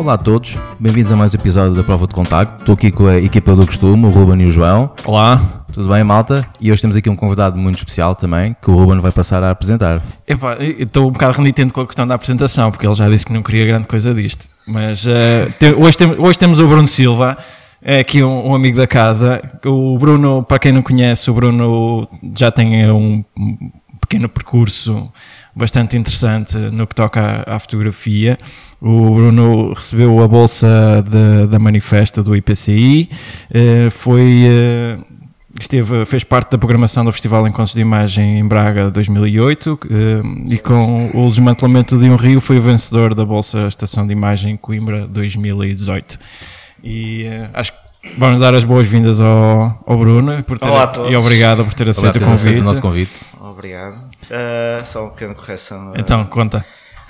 Olá a todos, bem-vindos a mais um episódio da Prova de Contacto. Estou aqui com a equipa do costume, o Ruben e o João. Olá. Tudo bem, malta? E hoje temos aqui um convidado muito especial também, que o Ruben vai passar a apresentar. Epá, estou um bocado renitente com a questão da apresentação, porque ele já disse que não queria grande coisa disto. Mas uh, te- hoje, tem- hoje temos o Bruno Silva, é aqui um, um amigo da casa. O Bruno, para quem não conhece, o Bruno já tem um pequeno percurso bastante interessante no que toca à, à fotografia. O Bruno recebeu a bolsa de- da manifesta do IPCI, eh, foi... eh, Esteve, fez parte da programação do Festival Encontros de Imagem em Braga 2008 eh, e com o desmantelamento de um rio foi o vencedor da Bolsa Estação de Imagem Coimbra 2018. E eh, acho que vamos dar as boas-vindas ao, ao Bruno por ter- Olá a todos. e obrigado por ter Olá, aceito o teres aceito convite. o nosso convite. Obrigado. Uh, só uma pequena correção. Então, conta.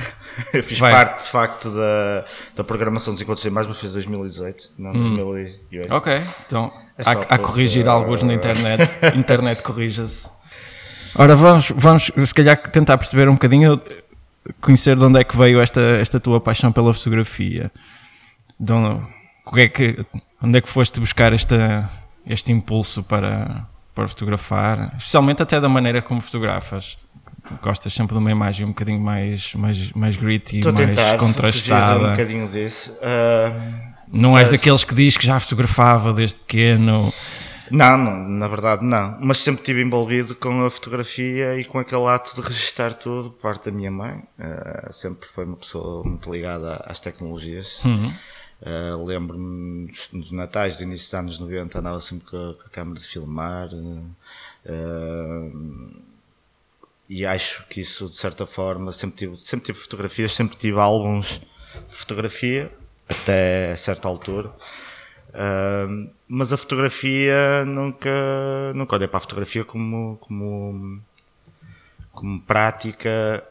eu fiz vai. parte, de facto, da, da programação dos Encontros de Imagem, mas fiz 2018, não 2008. Ok, então É há, há corrigir alguns na internet. internet corrija-se. Ora, vamos, vamos se calhar tentar perceber um bocadinho, conhecer de onde é que veio esta, esta tua paixão pela fotografia. De onde, é que, onde é que foste buscar esta, este impulso para, para fotografar? Especialmente até da maneira como fotografas. Gostas sempre de uma imagem um bocadinho mais, mais, mais gritty, Estou mais tentar contrastada. um bocadinho disso. Uh, Não és Mas- daqueles que diz que já fotografava desde pequeno. não, não, na verdade não. Mas sempre estive envolvido com a fotografia e com aquele ato de registar tudo por parte da minha mãe. Uh, sempre foi uma pessoa muito ligada às tecnologias. Uh, Lembro-me dos, dos natais do início dos anos 90, andava sempre com a, com a câmera de filmar. uh, e acho que isso, de certa forma, sempre tive, sempre tive fotografias, sempre tive álbuns de fotografia, até certa altura. Uh, mas a fotografia nunca, nunca olhei para a fotografia como, como, como prática.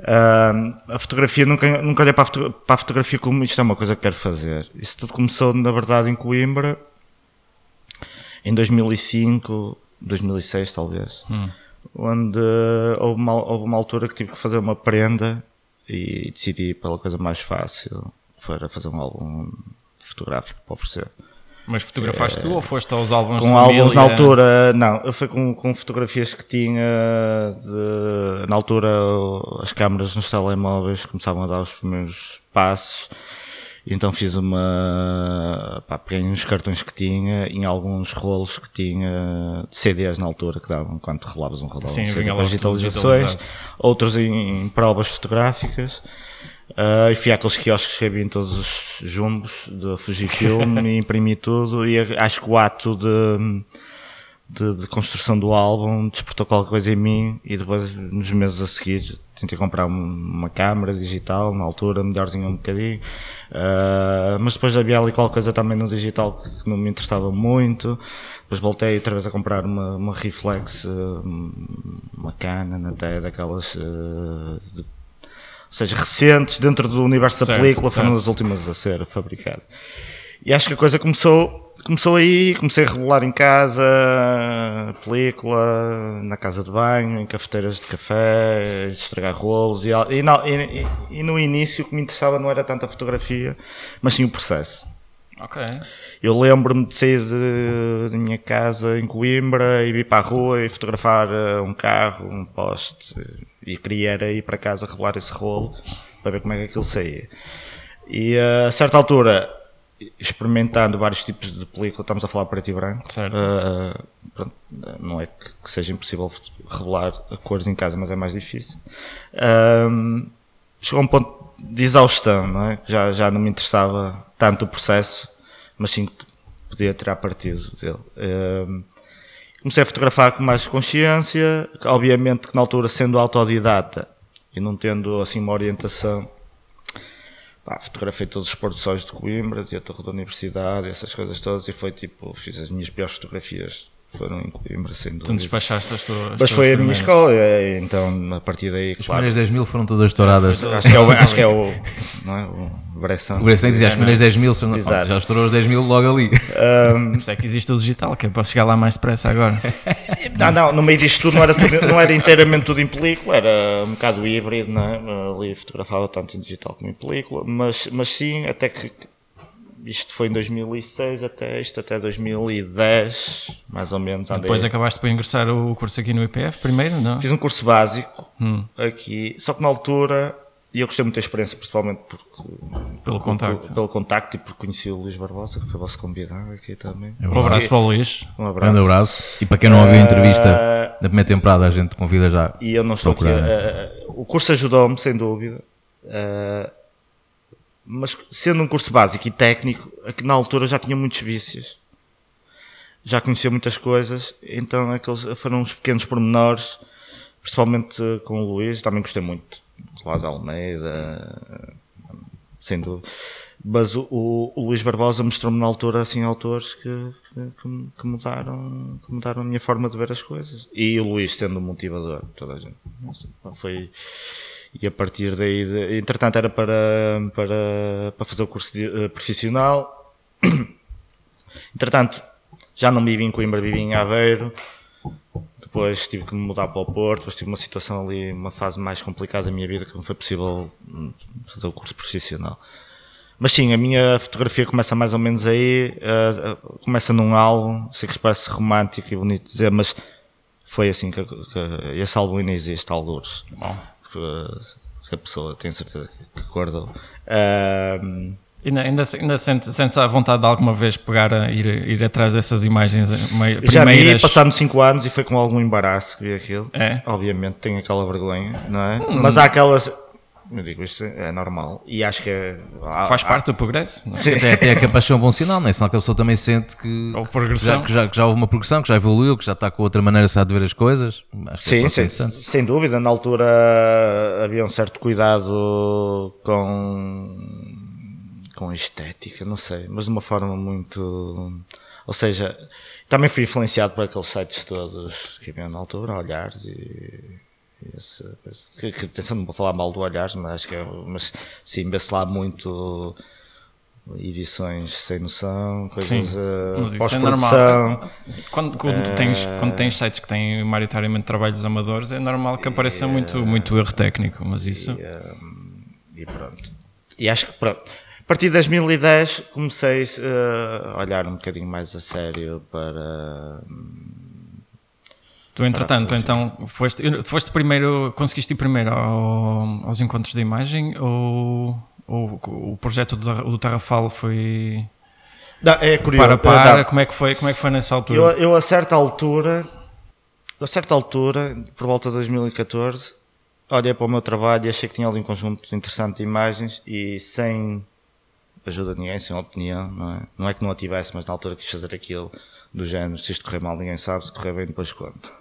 Uh, a fotografia nunca, nunca olhei para a, foto- para a fotografia como isto é uma coisa que quero fazer. Isso tudo começou, na verdade, em Coimbra, em 2005, 2006 talvez, onde houve uma, houve uma altura que tive que fazer uma prenda e decidi pela coisa mais fácil, era fazer um álbum fotográfico para oferecer. Mas fotografaste tu ou foste aos álbuns Com álbuns na altura, não, eu fui com, com fotografias que tinha de, na altura as câmaras nos telemóveis começavam a dar os primeiros passos. E então fiz uma. Pá, peguei uns cartões que tinha, em alguns rolos que tinha, de CDs na altura que davam quando revelavas um rolo Sim, CD com as digitalizações, outros em, em provas fotográficas. Ah, e fui àqueles quiosques que havia em todos os jumbos da Fujifilm e imprimi tudo. E acho que o ato de, de, de construção do álbum despertou qualquer coisa em mim. E depois, nos meses a seguir, tentei comprar um- uma câmera digital, na altura, melhorzinha um bocadinho. Ah, mas depois havia ali qualquer coisa também no digital que não me interessava muito. Depois voltei outra vez a comprar uma, uma reflex, ah, uma Canon até daquelas ah, de ou seja, recentes dentro do universo da Certo, película, foram certo. as últimas a ser fabricadas. E acho que a coisa começou, começou aí, comecei a regular em casa, película, na casa de banho, em cafeteiras de café, estragar rolos e, e, na- e- e no início o que me interessava não era tanto a fotografia, mas sim o processo. Ok. Eu lembro-me de sair de- da minha casa em Coimbra e vir para a rua e fotografar eh, um carro, um poste. E queria era ir para casa revelar esse rolo para ver como é que aquilo saía. E eh, a certa altura, experimentando vários tipos de película, estamos a falar preto e branco. Certo. eh, pronto, não é que, que seja impossível revelar cores em casa, mas é mais difícil. Ahm, chegou a um ponto de exaustão, não é? Já, já não me interessava tanto o processo, mas sim que podia tirar partido dele. Ehm, comecei a fotografar com mais consciência, obviamente que na altura sendo autodidata e não tendo assim uma orientação, pá, fotografei todos os portos sóis de Coimbra, a Torre da Universidade, essas coisas todas, e foi tipo, fiz as minhas piores fotografias, foram Coimbra, sem Tu dúvida. despachaste as tuas. as Mas foi a minha escola, e, então a partir daí, As claro, primeiras 10 mil foram todas estouradas. Acho que é o, acho que é o não é? O Bressan. O Bressan dizia as primeiras 10 mil, são- Exato. já estourou os 10 mil logo ali. Por isso é que existe o digital, que é para chegar lá mais depressa agora. Não, não, no meio disto tudo não era, tudo- não era inteiramente tudo em película, era um bocado híbrido, não é? Ali fotografava tanto em digital como em película, mas, mas sim, até que isto foi em 2006 até isto, até 2010, mais ou menos. Andei. Depois acabaste por ingressar o curso aqui no IPF primeiro, não? Fiz um curso básico Hum. aqui, só que na altura, e eu gostei muito da experiência, principalmente porque, Pelo contacto. pelo contacto e porque conheci o Luís Barbosa, que foi vosso convidado aqui também. Um abraço para o Luís. Um abraço. Grande abraço. E para quem não ouviu a entrevista da primeira temporada, a gente convida já. E eu não estou aqui. né? eh, o curso ajudou-me, sem dúvida. eh, mas sendo um curso básico e técnico, na altura já tinha muitos vícios. Já conhecia muitas coisas, então aqueles foram uns pequenos pormenores, principalmente com o Luís, também gostei muito. Lá da Almeida, sem dúvida. Mas o, o- o Luís Barbosa mostrou-me na altura assim autores que, que, que- mudaram, que mudaram a minha forma de ver as coisas. E o Luís sendo um motivador, toda a gente. Foi e a partir daí, de- entretanto era para, para, para fazer o curso de- eh, profissional. Entretanto, já não vivi em Coimbra, vivi em Aveiro. Depois tive que me mudar para o Porto, depois tive uma situação ali, uma fase mais complicada da minha vida que não foi possível hum, fazer o curso profissional. Mas sim, a minha fotografia começa mais ou menos aí, eh, começa num álbum, sei que parece romântico e bonito dizer, mas foi assim que, que esse álbum ainda existe, alguns. Que, que a pessoa tem certeza que guardou. Ahm, Ainda, ainda, ainda sente, sentes a vontade de alguma vez pegar a ir, ir atrás dessas imagens eh, meio, já vi, primeiras? passaram 5 anos e foi com algum embaraço que vi aquilo. É? Obviamente tenho aquela vergonha, não é? Hum. Mas há aquelas. Eu digo, isto é normal. E acho que é. há- Faz há- parte do progresso? é? Sim. Até, até que a paixão é um bom sinal, não é? Senão que a pessoa também sente que, Ou progressão. que, já, que, já, que já houve uma progressão, que já evoluiu, que já está com outra maneira sabe de ver as coisas. Acho que é Sim, sem, sem dúvida. Na altura havia um certo cuidado com, com a estética, não sei, mas de uma forma muito. Ou seja, também fui influenciado por aqueles sites todos que havia na altura, Olhares e. e esse, que, que, atenção, não vou falar mal do Olhares, mas acho que é. Mas sim, vê-se lá muito edições sem noção, coisas Sim, eh, é pós-produção. normal. Quando, quando, tens, quando tens sites que têm maioritariamente trabalhos amadores, é normal que apareça muito, muito erro técnico, mas isso. E pronto. E acho que pronto. A partir de 2010 comecei eh, a olhar um bocadinho mais a sério para. Tu, entretanto, então, foste, foste primeiro, conseguiste ir primeiro ao- aos encontros de imagem ou, ou o projeto do, do Tarrafal foi Não, é curioso. para a par? não. Como é que foi, como é que foi nessa altura? Eu, eu a certa altura, a certa altura, por volta de 2014, olhei para o meu trabalho e achei que tinha ali um conjunto interessante de imagens e sem ajuda de ninguém, sem opinião, não é? Não é que não a tivesse, mas na altura quis fazer aquilo do género, se isto correr mal ninguém sabe, se correr bem depois conto.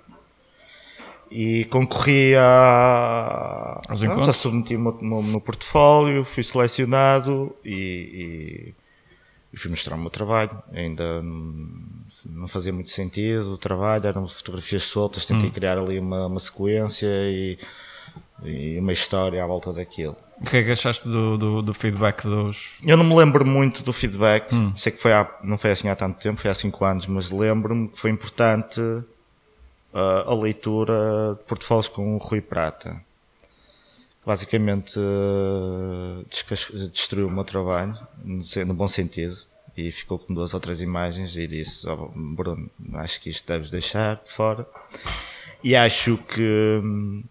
E concorri a, Aos encontros? já submeti o meu, o meu portfólio, fui selecionado e- e fui mostrar o meu trabalho. Ainda não- não fazia muito sentido o trabalho, eram fotografias soltas, tentei criar ali uma, uma sequência e, e uma história à volta daquilo. O que é que achaste do, do, do feedback dos. Eu não me lembro muito do feedback, sei que foi há, não foi assim há tanto tempo, foi há 5 anos, mas lembro-me que foi importante ah, a leitura de portfólios com o Rui Prata. Basicamente descas- destruiu o meu trabalho, no bom sentido, e ficou com duas ou três imagens e disse, "Oh, Bruno, acho que isto deves deixar de fora. E acho que hum,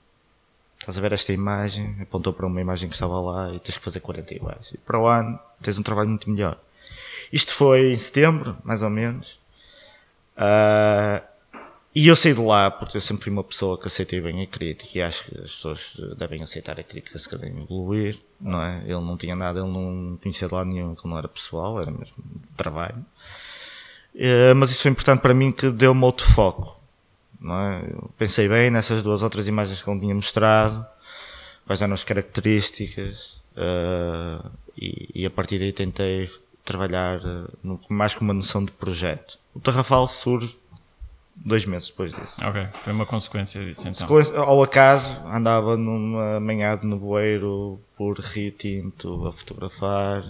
estás a ver esta imagem, apontou para uma imagem que estava lá e tens que fazer 40 iguais. E para o ano tens um trabalho muito melhor. Isto foi em setembro, mais ou menos. Ah, e eu saí de lá porque eu sempre fui uma pessoa que aceitei bem a crítica e acho que as pessoas devem aceitar a crítica se querem evoluir, não é? Ele não tinha nada, ele não conhecia de lado nenhum, que não era pessoal, era mesmo trabalho. Eh, mas isso foi importante para mim que deu-me outro foco. Não é? Eu pensei bem nessas duas outras imagens que ele tinha mostrado, quais eram as características, eh, e, a partir daí tentei trabalhar eh, mais com uma noção de projeto. O Tarrafal surge dois meses depois disso. Ok, foi uma consequência disso então. Sequência- Ao acaso, andava numa manhã de nevoeiro por Rio Tinto a fotografar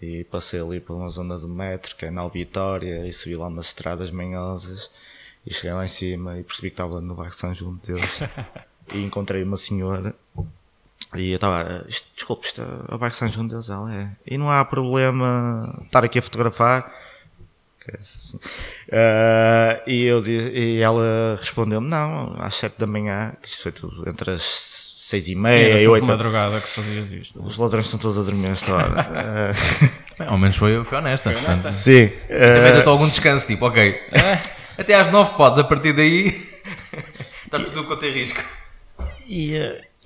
e passei ali por uma zona do metro, que é na Albitória, e subi lá umas estradas manhosas e cheguei lá em cima e percebi que estava no bairro São João de Deus e encontrei uma senhora e eu estava, desculpe, isto é o bairro São João de Deus, ela é. E não há problema estar aqui a fotografar. Assim. Ah, e, eu disse, e ela respondeu-me: Não, às 7 da manhã, que isto foi tudo entre as 6 e Sim, meia era e 8. madrugada que fazias isto. Os ladrões estão todos a dormir nesta hora. Ah, Bem, ao menos foi, foi honesta. portanto, sim. Também ah, deu-te algum descanso, tipo, ok. Até às 9 podes, a partir daí. Está tudo quanto é risco. E,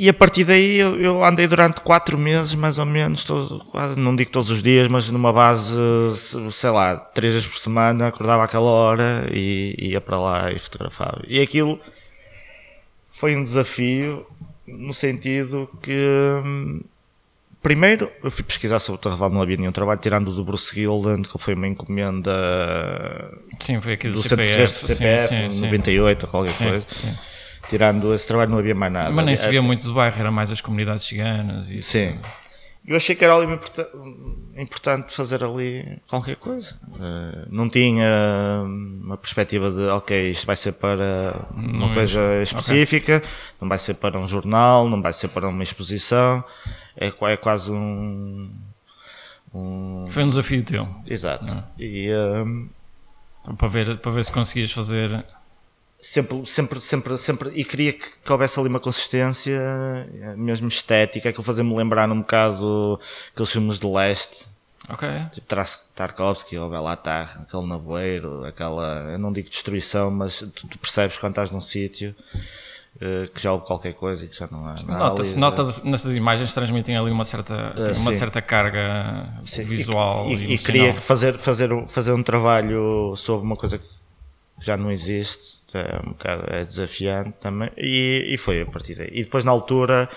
e a partir daí eu, eu andei durante quatro meses, mais ou menos, todo, não digo todos os dias, mas numa base, se- sei lá, três vezes por semana, acordava àquela hora e ia para lá e fotografava. E aquilo foi um desafio no sentido que, hum, primeiro, eu fui pesquisar sobre o Tarraval, não havia nenhum trabalho, tirando o do Bruce Gilland, que foi uma encomenda Sim, foi do, do CPF. CPF, sim, sim, sim. 98 ou qualquer coisa. sim. Tirando esse trabalho, não havia mais nada. Mas nem se É- via muito do bairro, era mais as comunidades ciganas e isso. Sim. Eu achei que era ali importa- importante fazer ali qualquer coisa. Eh, não tinha uma perspectiva de, ok, isto vai ser para uma Não é- coisa específica, não vai ser para um jornal, não vai ser para uma exposição. É, é quase um. um Foi um desafio teu, exato. E ehm, para ver, para ver se conseguias fazer. Sempre, sempre, sempre, sempre, e queria que, que houvesse ali uma consistência, eh, mesmo estética, aquilo fazia-me lembrar um bocado aqueles filmes de leste, Ok. tipo Tarkovsky ou Belatar, aquele nevoeiro, aquela, eu não digo destruição, mas tu, tu percebes quando estás num sítio eh, que já houve qualquer coisa e que já não há. não há Nota-se, ali- nota nessas imagens transmitem ali uma certa, tem uma sim. certa carga Sim, visual e, e, e, queria fazer, fazer, fazer um trabalho sobre uma coisa que já não existe, é um bocado é desafiante também, e, e foi a partir daí. E depois na altura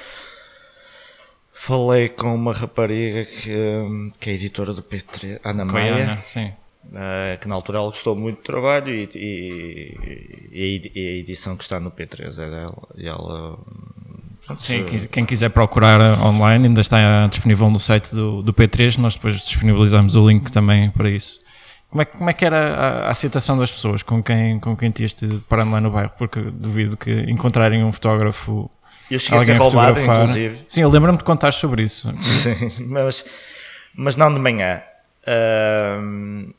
falei com uma rapariga que, que é editora do P3, Ana Maia, Ana, sim. eh, que na altura ela gostou muito do trabalho e, e, e a edi- a edição que está no P3 é dela. E ela. Sim, se- quem, quiser procurar uh, online ainda está disponível no site do, do P3, nós depois disponibilizamos o link também para isso. Como é, que- como é que era a, a aceitação das pessoas com quem, com quem tinhas de parando lá no bairro? Porque duvido que encontrarem um fotógrafo, Eu cheguei a alguém ser a roubado, fotografar. inclusive. Sim, eu lembro-me de contar sobre isso. Sim, mas, mas não de manhã. Ahm,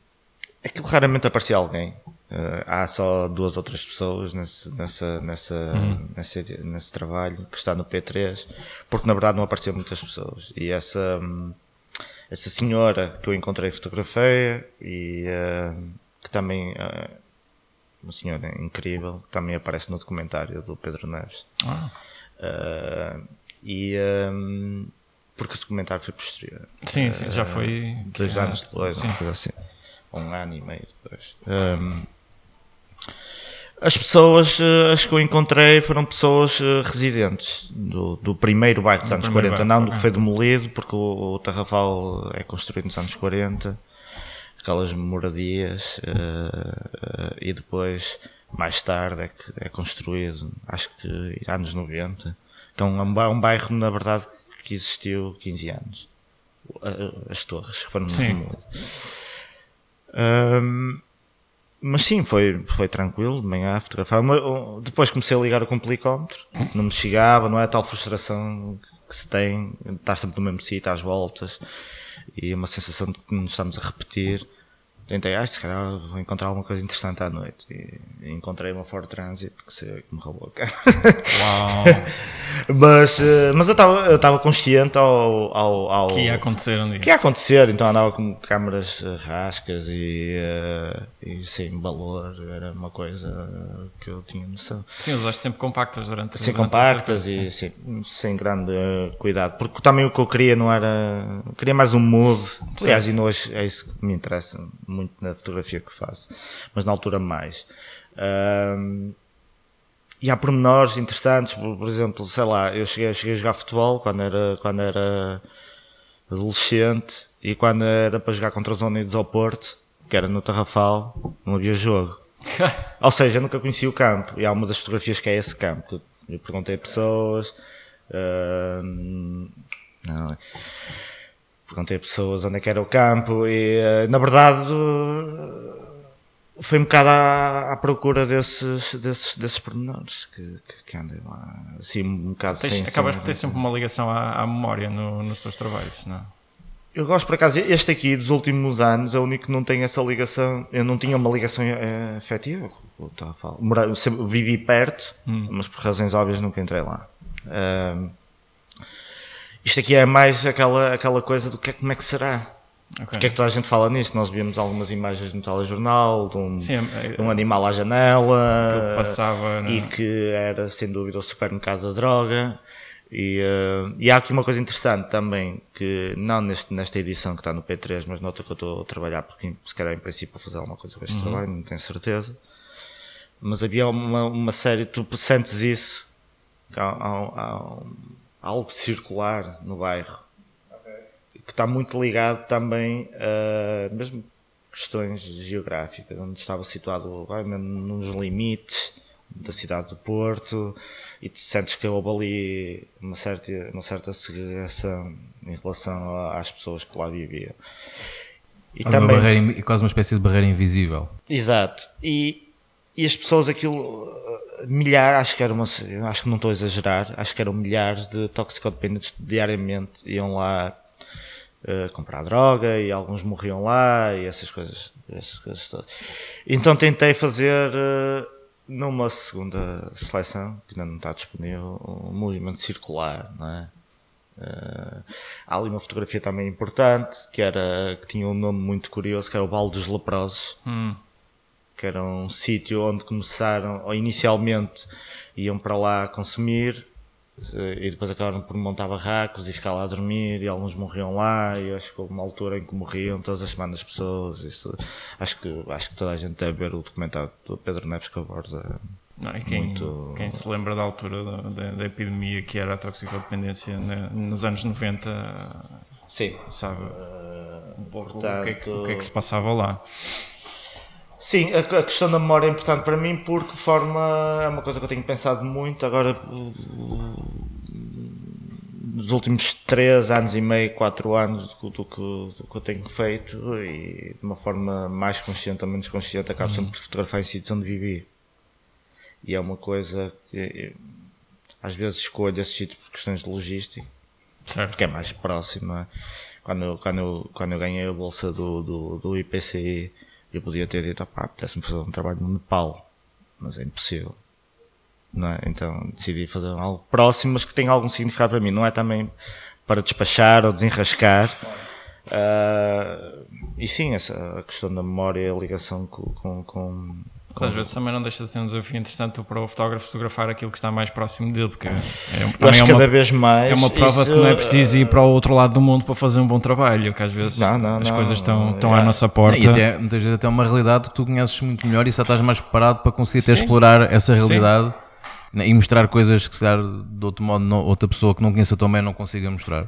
aquilo raramente aparecia alguém. Ah, há só duas ou três pessoas nesse, nessa, nessa, nesse, nesse trabalho que está no P3, porque na verdade não apareciam muitas pessoas. E essa, hum, essa senhora que eu encontrei fotografei e ah, que também, ah, uma senhora incrível, que também aparece no documentário do Pedro Neves. Ah, Ah, e hum, porque o documentário foi posterior. sim, sim, já foi. Dois Ah, anos depois, sim. uma coisa assim. Um ano e meio depois. Hum, as pessoas eh, as que eu encontrei foram pessoas eh, residentes do, do primeiro bairro dos Do anos primeiro 40, bairro, não do que foi demolido, porque o, o Tarrafal é construído nos anos 40, aquelas moradias, eh, eh, e depois, mais tarde, é que é construído, acho que anos 90, que é um, um ba- um bairro, na verdade, que existiu 15 anos. As torres que foram demolidas. Mas sim, foi, foi tranquilo, de manhã fotografava. Mas, oh, Depois comecei a ligar o complicómetro, não me chegava, não é tal frustração que se tem, estar sempre no mesmo sítio, às voltas, e uma sensação de que nos estamos a repetir. Tentei, ah, se calhar vou encontrar alguma coisa interessante à noite. E, encontrei uma Ford Transit que, se, que me roubou a câmera. Uau, mas, eh, mas eu estava eu consciente ao, ao, ao, que ia acontecer um dia. que ia acontecer, então andava com câmaras eh, rascas e, eh, e sem valor, era uma coisa que eu tinha noção. Sim, usaste sempre compactas durante Sem durante compactas e sim, sem grande cuidado, porque também o que eu queria não era. Queria mais um mood. Aliás, e hoje é isso que me interessa muito na fotografia que faço, mas na altura mais. E há pormenores interessantes, por, por exemplo, sei lá, eu cheguei, cheguei a jogar futebol quando era, quando era adolescente e quando era para jogar contra os Unidos ao Porto, que era no Tarrafal, não havia jogo. Ou seja, eu nunca conheci o campo. E há uma das fotografias que é esse campo. Eu perguntei a pessoas. Uh, não, perguntei a pessoas onde é que era o campo e, uh, na verdade, foi um bocado à, à, procura desses, desses, desses pormenores que, que, que andem lá. Assim, um bocado Tens, sem, acabas sem, por ter sempre uma ligação à, à memória no, nos teus trabalhos, não é? Eu gosto, por acaso, este aqui dos últimos anos é o único que não tem essa ligação. Eu não tinha uma ligação é, afetiva. Mora, vivi perto, hum. mas por razões óbvias nunca entrei lá. Um, isto aqui é mais aquela, aquela coisa do que é, como é que será. Okay. Porque é que toda a gente fala nisso? Nós vimos algumas imagens no telejornal de um, Sim, é, de um animal à janela passava, e que era sem dúvida o supermercado da droga. E, uh, e, há aqui uma coisa interessante também, que não neste, nesta edição que está no P3, mas noutra que eu estou a trabalhar, porque se calhar em princípio a fazer alguma coisa com este uhum. trabalho, não tenho certeza. Mas havia uma, uma série, tu sentes isso, há, há, há, algo circular no bairro, okay. que está muito ligado também a mesmo questões geográficas, onde estava situado vai, nos limites da cidade do Porto e tu sentes que houve ali uma certa, uma certa segregação em relação às pessoas que lá viviam. E também, barreira, quase uma espécie de barreira invisível. Exato. E, e as pessoas, aquilo, milhares, acho que era uma, acho que não estou a exagerar, acho que eram milhares de toxicodependentes diariamente iam lá uh, comprar droga e alguns morriam lá e essas coisas, essas coisas todas. Então tentei fazer. Uh, numa segunda seleção, que ainda não está disponível, um movimento circular, não é? Uh, há ali uma fotografia também importante, que, era, que tinha um nome muito curioso, que era o Val dos Leprosos, hum. Que era um sítio onde começaram, ou inicialmente iam para lá consumir, e depois acabaram por montar barracos e ficar lá a dormir e alguns morriam lá e acho que houve uma altura em que morriam todas as semanas pessoas isso, acho que acho que toda a gente deve ver o documentário do Pedro Neves que aborda não, quem, muito... quem se lembra da altura da, da, da epidemia que era a toxicodependência né, nos anos 90 Sim. sabe uh, um pouco portanto... o, que é que, o que é que se passava lá Sim, a, a, questão da memória é importante para mim porque de forma é uma coisa que eu tenho pensado muito agora nos últimos 3 anos e meio, 4 anos do, do, que, do que eu tenho feito e de uma forma mais consciente ou menos consciente acabo uhum. sempre por fotografar em sítios onde vivi. E é uma coisa que às vezes escolho esse sítio por questões de logística, certo. porque é mais próximo. É? Quando, quando, eu, quando eu ganhei a bolsa do, do, do IPCI eu podia ter dito, pá, apetece-me fazer um trabalho no Nepal, mas é impossível. Não é? Então decidi fazer algo próximo, mas que tenha algum significado para mim. Não é também para despachar ou desenrascar. Uh, e sim, essa, a questão da memória, a ligação com, com às vezes também não deixa de ser um desafio interessante para o fotógrafo fotografar aquilo que está mais próximo dele, porque é, é, acho é uma, cada vez mais é uma prova isso, de que não é preciso ir para o outro lado do mundo para fazer um bom trabalho, que às vezes não, não, as não, coisas estão, estão à nossa porta. E até, muitas vezes até uma realidade que tu conheces muito melhor e só estás mais preparado para conseguir até explorar essa realidade Sim. e mostrar coisas que se calhar de outro modo não, outra pessoa que não conheça tão bem não consiga mostrar.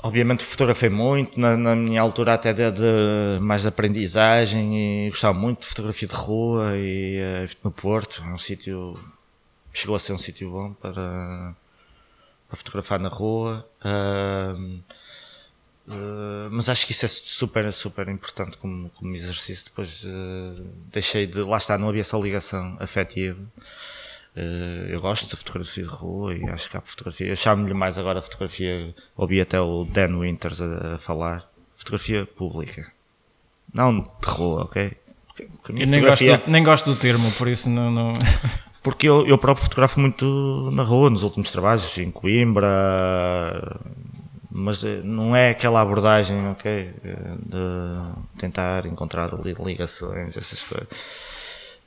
Obviamente fotografei muito, na, na minha altura até de, de, mais de aprendizagem e gostava muito de fotografia de rua e uh, no Porto, é um sítio, chegou a ser um sítio bom para, para fotografar na rua. Uh, uh, mas acho que isso é super, super importante como, como exercício. Depois deixei de, lá está, não havia essa ligação afetiva. Uh, eu gosto de fotografia de rua e acho que há fotografia. Eu chamo-lhe mais agora a fotografia. Ouvi até o Dan Winters a, a falar. Fotografia pública. Não de rua, ok? Eu nem, fotografia... gosto do, nem gosto do termo, por isso não. não... Porque eu, eu próprio fotografo muito na rua, nos últimos trabalhos, em Coimbra, mas eh, não é aquela abordagem, ok? De tentar encontrar ligações, essas coisas.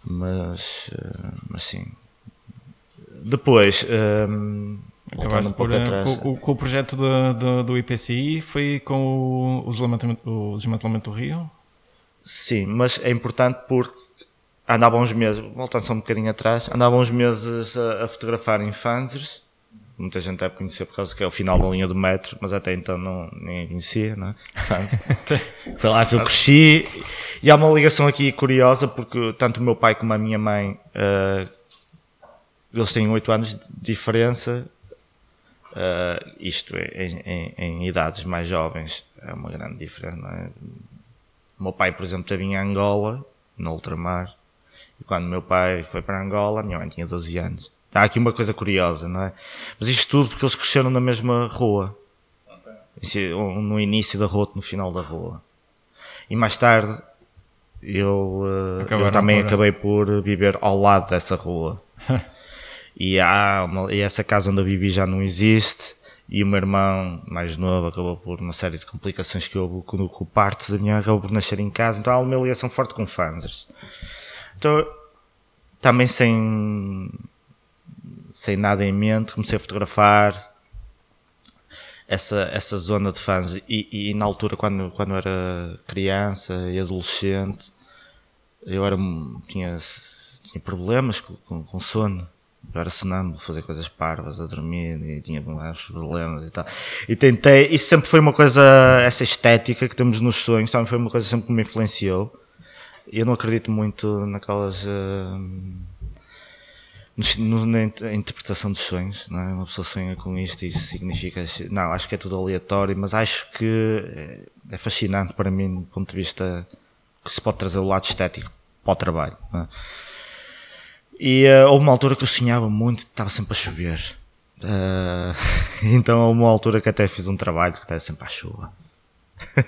Mas, eh, mas sim, depois, um, Acabaste um por, eh, com, com, o projeto do, do, do, IPCI, foi com o, o, desmantelamento, o desmantelamento do Rio? Sim, mas é importante porque andava uns meses, voltando só um bocadinho atrás, andava uns meses a, a fotografar em fanzers, muita gente deve conhecer por causa que é o final da linha do metro, mas até então não, ninguém conhecia, não é? Foi lá que eu cresci. E há uma ligação aqui curiosa, porque tanto o meu pai como a minha mãe, uh, eles têm 8 anos de diferença, uh, isto é, em, em, em, idades mais jovens, é uma grande diferença, não é? O meu pai, por exemplo, esteve em Angola, no ultramar, e quando meu pai foi para Angola, a minha mãe tinha 12 anos. Há aqui uma coisa curiosa, não é? Mas isto tudo porque eles cresceram na mesma rua. Um no início da rua, no final da rua. E mais tarde, eu, eh, eu também por... acabei por viver ao lado dessa rua. e, há uma, e essa casa onde eu vivi já não existe. E o meu irmão mais novo acabou por uma série de complicações que houve com o parto da minha acabou por nascer em casa. Então há uma ligação forte com fãs. Então, também sem sem nada em mente, comecei a fotografar essa, essa zona de fãs. E, e na altura, quando, quando era criança e adolescente, eu era, tinha, tinha problemas com, com, com sono. Eu era sonâmbulo, fazer coisas parvas, a dormir, e tinha vários problemas e tal. E tentei, isso sempre foi uma coisa, essa estética que temos nos sonhos, também foi uma coisa sempre que me influenciou. Eu não acredito muito naquelas. Uh, no, na interpretação dos sonhos, não é? Uma pessoa sonha com isto e isso significa. Não, acho que é tudo aleatório, mas acho que é, é fascinante para mim, do ponto de vista que se pode trazer o lado estético para o trabalho. É? E uh, houve uma altura que eu sonhava muito, estava sempre a chover. Uh, então houve uma altura que até fiz um trabalho que estava sempre à chuva.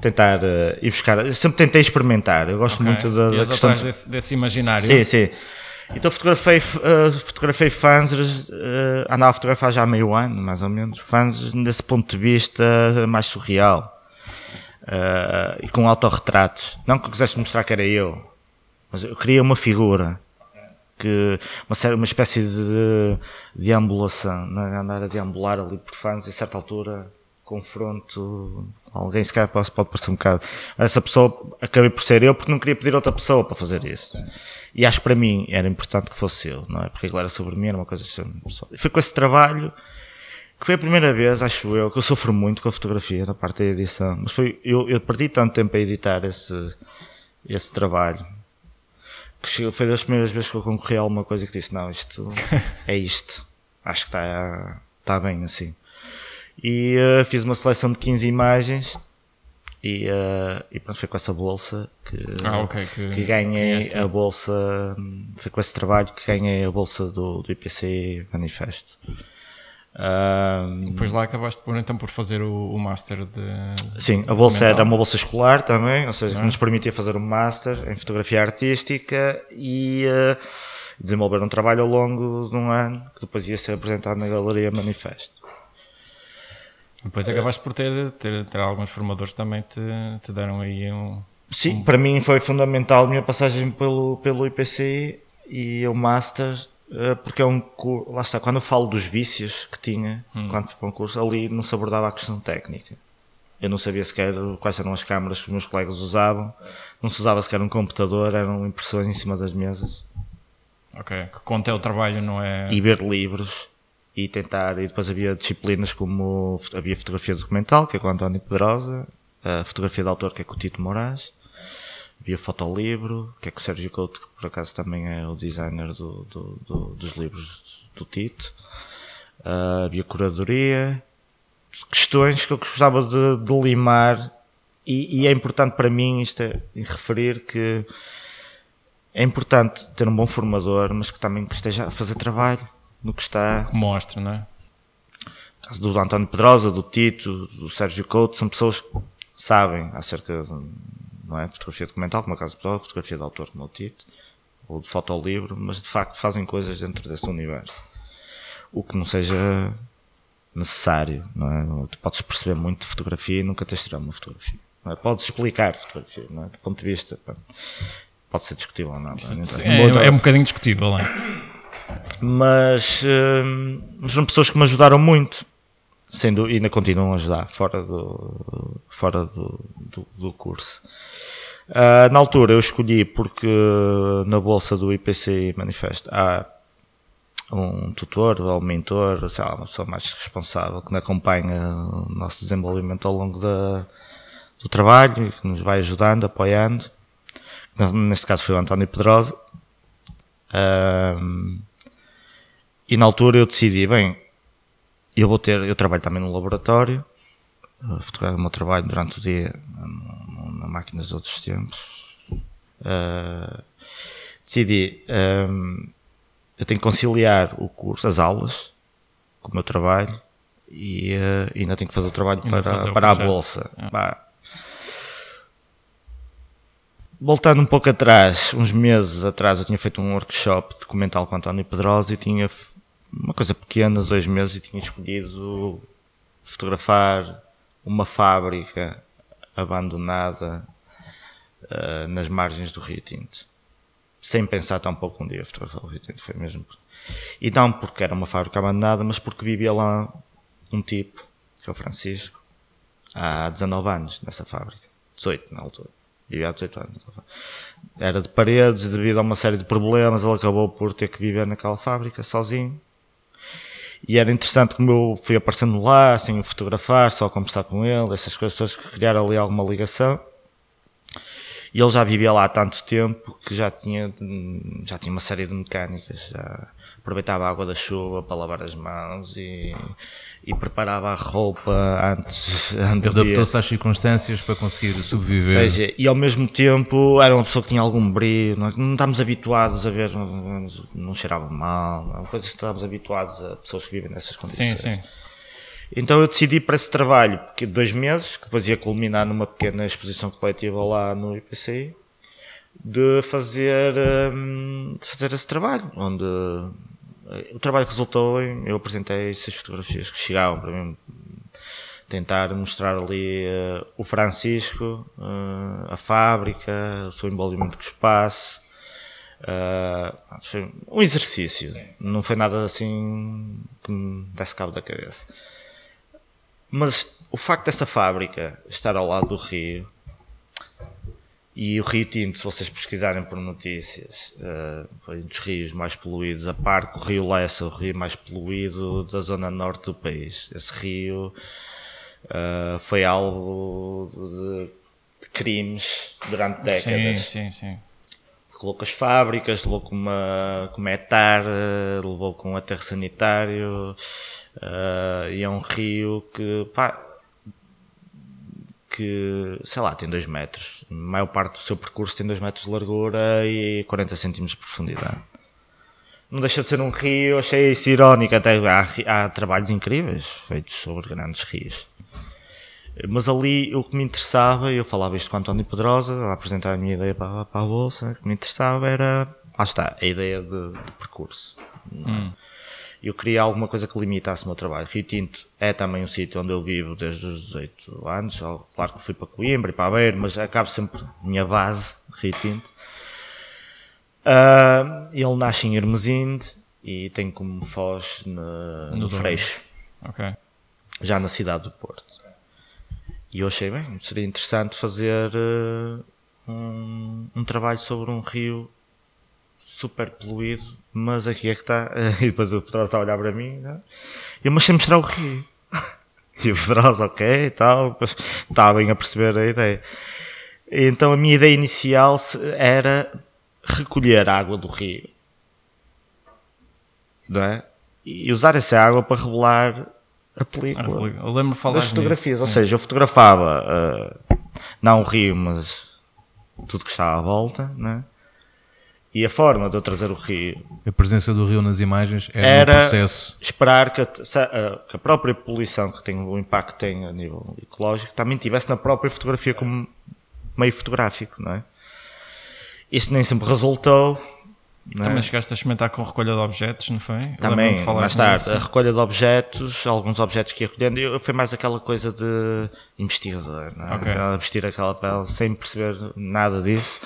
Tentar uh, ir buscar. Eu sempre tentei experimentar. Eu gosto okay. muito da, da questão. De... Desse, desse imaginário. Sim, sim. Então fotografei, uh, fotografei fãs, uh, andava a fotografar já há meio ano, mais ou menos, fãs desse ponto de vista mais surreal. Uh, e com autorretratos. Não que eu quisesse mostrar que era eu, mas eu queria uma figura. Que, uma, uma espécie de deambulação, né? andar a deambular ali por fãs, e a certa altura confronto alguém, se calhar pode, pode parecer um bocado. Essa pessoa acabei por ser eu porque não queria pedir outra pessoa para fazer isso. E acho que para mim era importante que fosse eu, não é? Porque aquilo era sobre mim, era uma coisa assim. Foi com esse trabalho que foi a primeira vez, acho eu, que eu sofro muito com a fotografia na parte da edição. Mas foi, eu, eu perdi tanto tempo a editar esse, esse trabalho que foi das primeiras vezes que eu concorri a alguma coisa que disse: Não, isto é isto. Acho que está, está bem assim. E uh, fiz uma seleção de 15 imagens e, uh, e pronto, foi com essa bolsa que, ah, okay, que, que ganhei a bolsa, foi com esse trabalho que ganhei a bolsa do, do IPC Manifesto. Um, Depois lá acabaste por, então por fazer o, o Master de. Sim, a bolsa era uma bolsa escolar também, ou seja, que nos permitia fazer um Master em fotografia artística e uh, desenvolver um trabalho ao longo de um ano que depois ia ser apresentado na Galeria Manifesto. Depois acabaste por ter, ter, ter alguns formadores também te, te deram aí um. Sim, um... para mim foi fundamental a minha passagem pelo, pelo IPC e o Master, porque é um curso. Lá está, quando eu falo dos vícios que tinha, hum. quando fui para um curso, ali não se abordava a questão técnica. Eu não sabia sequer quais eram as câmaras que os meus colegas usavam, não se usava sequer um computador, eram impressões em cima das mesas. Ok, que conta é o trabalho, não é? E ver livros e tentar. E depois havia disciplinas como havia fotografia documental, que é com o António Pedrosa, a fotografia de autor, que é com o Tito Moraes, havia fotolivro, que é com o Sérgio Couto, que por acaso também é o designer do, do, do, dos livros do Tito, uh, havia curadoria, questões que eu gostava de, de limar. E, e, é importante para mim isto é, referir que é importante ter um bom formador, mas que também esteja a fazer trabalho no que está. Mostra, não é? No caso do António Pedrosa, do Tito, do Sérgio Couto, são pessoas que sabem acerca de, não é, fotografia documental, como é o caso de Pedrosa, fotografia de autor, como o Tito, ou de fotolivro, mas de facto fazem coisas dentro desse universo. O que não seja necessário, não é? Tu podes perceber muito de fotografia e nunca tens tirar uma fotografia. Não é? Podes explicar fotografia, não é? Do ponto de vista, pode ser discutível ou não. É, é, é um bocadinho discutível, não é? Mas, uh, são pessoas que me ajudaram muito, sendo, ainda continuam a ajudar, fora do, fora do, do, do curso. Uh, na altura eu escolhi porque na bolsa do IPC Manifesto há, um tutor ou um mentor, sei lá, uma pessoa mais responsável que acompanha o nosso desenvolvimento ao longo da, do trabalho que nos vai ajudando, apoiando. Neste caso foi o António Pedrosa. Um, e na altura eu decidi, bem, eu vou ter, eu trabalho também no laboratório, fotografo o meu trabalho durante o dia na máquinas de outros tempos. Uh, decidi, um, eu tenho que conciliar o curso, as aulas, com o meu trabalho e uh, ainda tenho que fazer o trabalho para, para a bolsa. É. Voltando um pouco atrás, uns meses atrás, eu tinha feito um workshop documental com António Pedrosa e tinha uma coisa pequena, dois meses, e tinha escolhido fotografar uma fábrica abandonada uh, nas margens do Rio Tinto. Sem pensar tão pouco um dia fotografar o Rio Tinto, foi mesmo. E não porque era uma fábrica abandonada, mas porque vivia lá um tipo, que é o Francisco, há 19 anos nessa fábrica. 18 na altura vivia há 18 anos. Era de paredes e devido a uma série de problemas ele acabou por ter que viver naquela fábrica sozinho. E era interessante como eu fui aparecendo lá, sem fotografar, só conversar com ele, essas coisas todas, criar ali alguma ligação. E ele já vivia lá há tanto tempo que já tinha, já tinha uma série de mecânicas, já aproveitava a água da chuva para lavar as mãos e e preparava a roupa antes. antes Adaptou-se às circunstâncias para conseguir sobreviver. Ou seja, e ao mesmo tempo era uma pessoa que tinha algum brilho, não, não estávamos habituados a ver, não, não cheirava mal, coisas que estávamos habituados a pessoas que vivem nessas condições. Sim, sim. Então eu decidi para esse trabalho, porque dois meses, que depois ia culminar numa pequena exposição coletiva lá no IPCI, de fazer, hum, de fazer esse trabalho, onde o trabalho resultou em. Eu apresentei essas fotografias que chegavam para mim. Tentar mostrar ali uh, o Francisco, uh, a fábrica, o seu envolvimento com o espaço. Uh, foi um exercício, não foi nada assim que me desse cabo da cabeça. Mas o facto dessa fábrica estar ao lado do rio e o Rio Tinto, se vocês pesquisarem por notícias, uh, foi um dos rios mais poluídos, a par com o Rio Lessa, o rio mais poluído da zona norte do país. Esse rio uh, foi alvo de, de, crimes durante décadas. Sim, sim, sim. Levou com as fábricas, levou com uma, com uma etar, levou com um aterro sanitário, uh, e é um rio que, pá, que, sei lá, tem 2 metros. A maior parte do seu percurso tem 2 metros de largura e 40 centímetros de profundidade. Não deixa de ser um rio, achei isso irónico, até há, há trabalhos incríveis feitos sobre grandes rios. Mas ali o que me interessava, eu falava isto com António Pedrosa, a apresentar a minha ideia para, para a Bolsa, o que me interessava era, lá está, a ideia de, de percurso. Hum eu queria alguma coisa que limitasse o meu trabalho. Rio Tinto é também um sítio onde eu vivo desde os 18 anos. Claro que fui para Coimbra e para Aveiro, mas acabo sempre minha base, Rio Tinto. Uh, ele nasce em Hermesinde e tem como foz no, no Freixo. Okay. Já na cidade do Porto. E eu achei bem, seria interessante fazer uh, um, um trabalho sobre um rio super poluído, mas aqui é que está. E depois o Pedrosa está a olhar para mim, né? e eu, mas sem mostrar o rio. E o Pedrosa, ok, e tal, estava bem a perceber a ideia. E então a minha ideia inicial era recolher a água do rio, não é? E usar essa água para revelar a película. Eu lembro falar das fotografias, nisso, ou seja, eu fotografava uh, não o rio, mas tudo que estava à volta, né? E a forma de eu trazer o rio. A presença do rio nas imagens era, era um processo. Esperar que a, que a, própria poluição que tem o impacto que tem a nível ecológico também tivesse na própria fotografia como meio fotográfico, não é? Isso nem sempre resultou. Não é? Também chegaste a experimentar com recolha de objetos, não foi? Também, mais tarde, a recolha de objetos, alguns objetos que ia recolhendo, eu, foi mais aquela coisa de investigador, não é? Okay. Vestir aquela pele sem perceber nada disso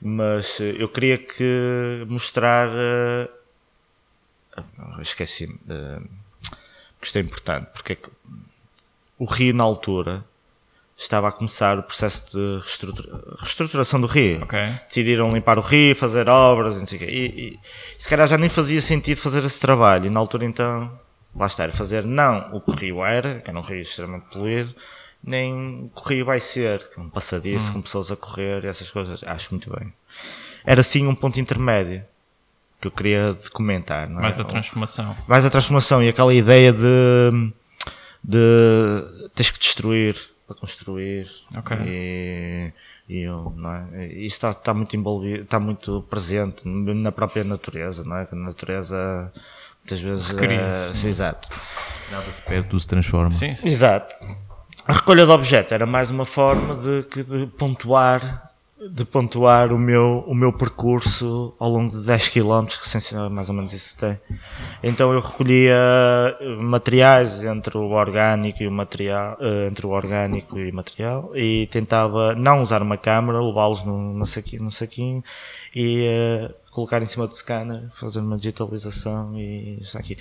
mas eh, eu queria que mostrar. Uh, esqueci. Uh, que isto é importante, porque é que o Rio, na altura, estava a começar o processo de reestrutura- reestruturação do rio. Ok. Decidiram limpar o rio, fazer obras, não sei o quê. E, e se calhar já nem fazia sentido fazer esse trabalho. E na altura então, lá está, era fazer não o que o rio era, que era um rio extremamente poluído, nem rio vai ser, um passadiço com pessoas a correr e essas coisas. Acho muito bem. Era sim um ponto intermédio que eu queria comentar. Não é? Mais a transformação. mais a transformação e aquela ideia de, de tens que destruir para construir Ok. e, e eu, não é? isso está, está muito envolvido está muito presente na própria natureza não é? Que a natureza muitas vezes é, sim, exato Nada se perde, tudo se transforma. Sim, sim. Exato. A recolha de objetos era mais uma forma de, de pontuar de pontuar o meu, o meu percurso ao longo de 10 km, que essencialmente mais ou menos isso tem. Então eu recolhia eh, materiais entre o orgânico e o material, eh, entre o orgânico e o material e tentava não usar uma câmera, levá-los num, saquinho, num saquinho e eh, colocar em cima do scanner, fazer uma digitalização e isso aqui.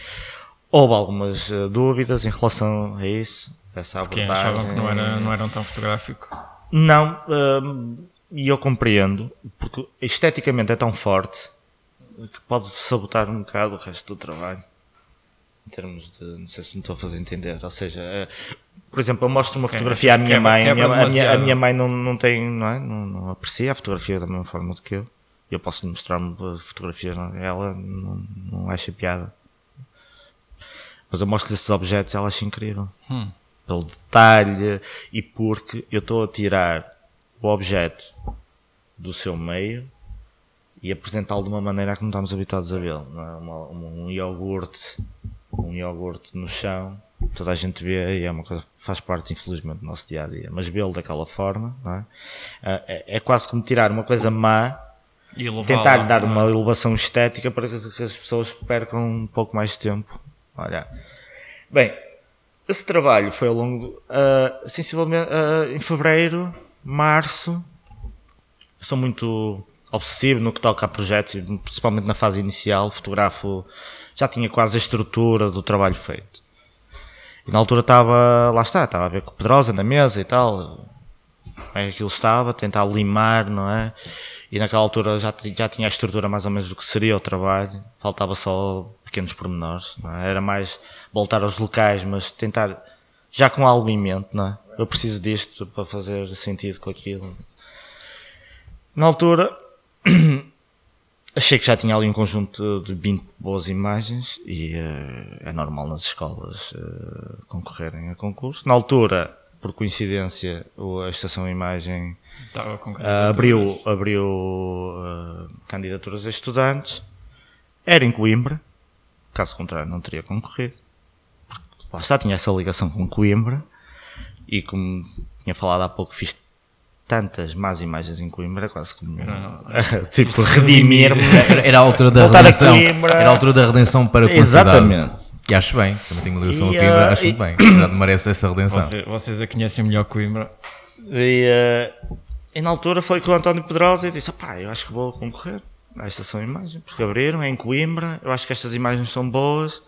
Houve algumas dúvidas em relação a isso, essa Porque abordagem. achavam que não, era, não eram tão fotográfico. Não, hum, e eu compreendo, porque esteticamente é tão forte que pode sabotar um bocado o resto do trabalho. Em termos de. Não sei se me estou a fazer entender. Ou seja, é, por exemplo, eu mostro uma fotografia à minha mãe. A quebra minha, a, minha, a minha mãe não, não tem. Não, é? não, não aprecia a fotografia da mesma forma do que eu. Eu posso lhe mostrar uma fotografia, ela não, não acha piada. Mas eu mostro esses objetos e ela acha incrível Hum. Pelo detalhe e porque eu estou a tirar o objeto do seu meio e apresentá-lo de uma maneira que não estamos habituados a vê-lo. é? Um, um iogurte, um iogurte no chão, toda a gente vê e é uma coisa que faz parte, infelizmente, do nosso dia a dia. Mas vê-lo daquela forma é? Ah, é, é quase como tirar uma coisa má E levá-la, tentar dar uma elevação estética para que as pessoas percam um pouco mais de tempo. Olha, bem, esse trabalho foi ao longo, ah, sensivelmente, ah, em fevereiro, março. Sou muito obsessivo no que toca a projetos, principalmente na fase inicial. Fotografo, já tinha quase a estrutura do trabalho feito. E na altura estava, lá está, estava a ver com o Pedrosa na mesa e tal como é que aquilo estava, tentar limar, não é? E naquela altura já, já tinha a estrutura mais ou menos do que seria o trabalho, faltava só pequenos pormenores, é? Era mais voltar aos locais, mas tentar, já com algo em mente, não é? Eu preciso disto para fazer sentido com aquilo. Na altura, achei que já tinha ali um conjunto de 20 boas imagens e eh, é normal nas escolas eh, concorrerem a concurso. Na altura, por coincidência, a Estação Imagem ah, abriu, abriu candidaturas a estudantes. Era em Coimbra, caso contrário não teria concorrido. Porque, lá está, tinha essa ligação com Coimbra e como tinha falado há pouco, fiz tantas más imagens em Coimbra, quase como tipo redimir-me. Era, era a altura da Voltar a redenção. Coimbra. Era a altura da redenção para a cidade. Exatamente. E acho bem, também tenho ligação E, a Coimbra, ah, acho e- muito bem. A cidade merece essa redenção. Vocês, vocês a conhecem melhor Coimbra. E, eh, e na altura falei com o António Pedrosa e disse: pá, eu acho que vou concorrer à Estação Imagem, porque abriram, é em Coimbra, eu acho que estas imagens são boas.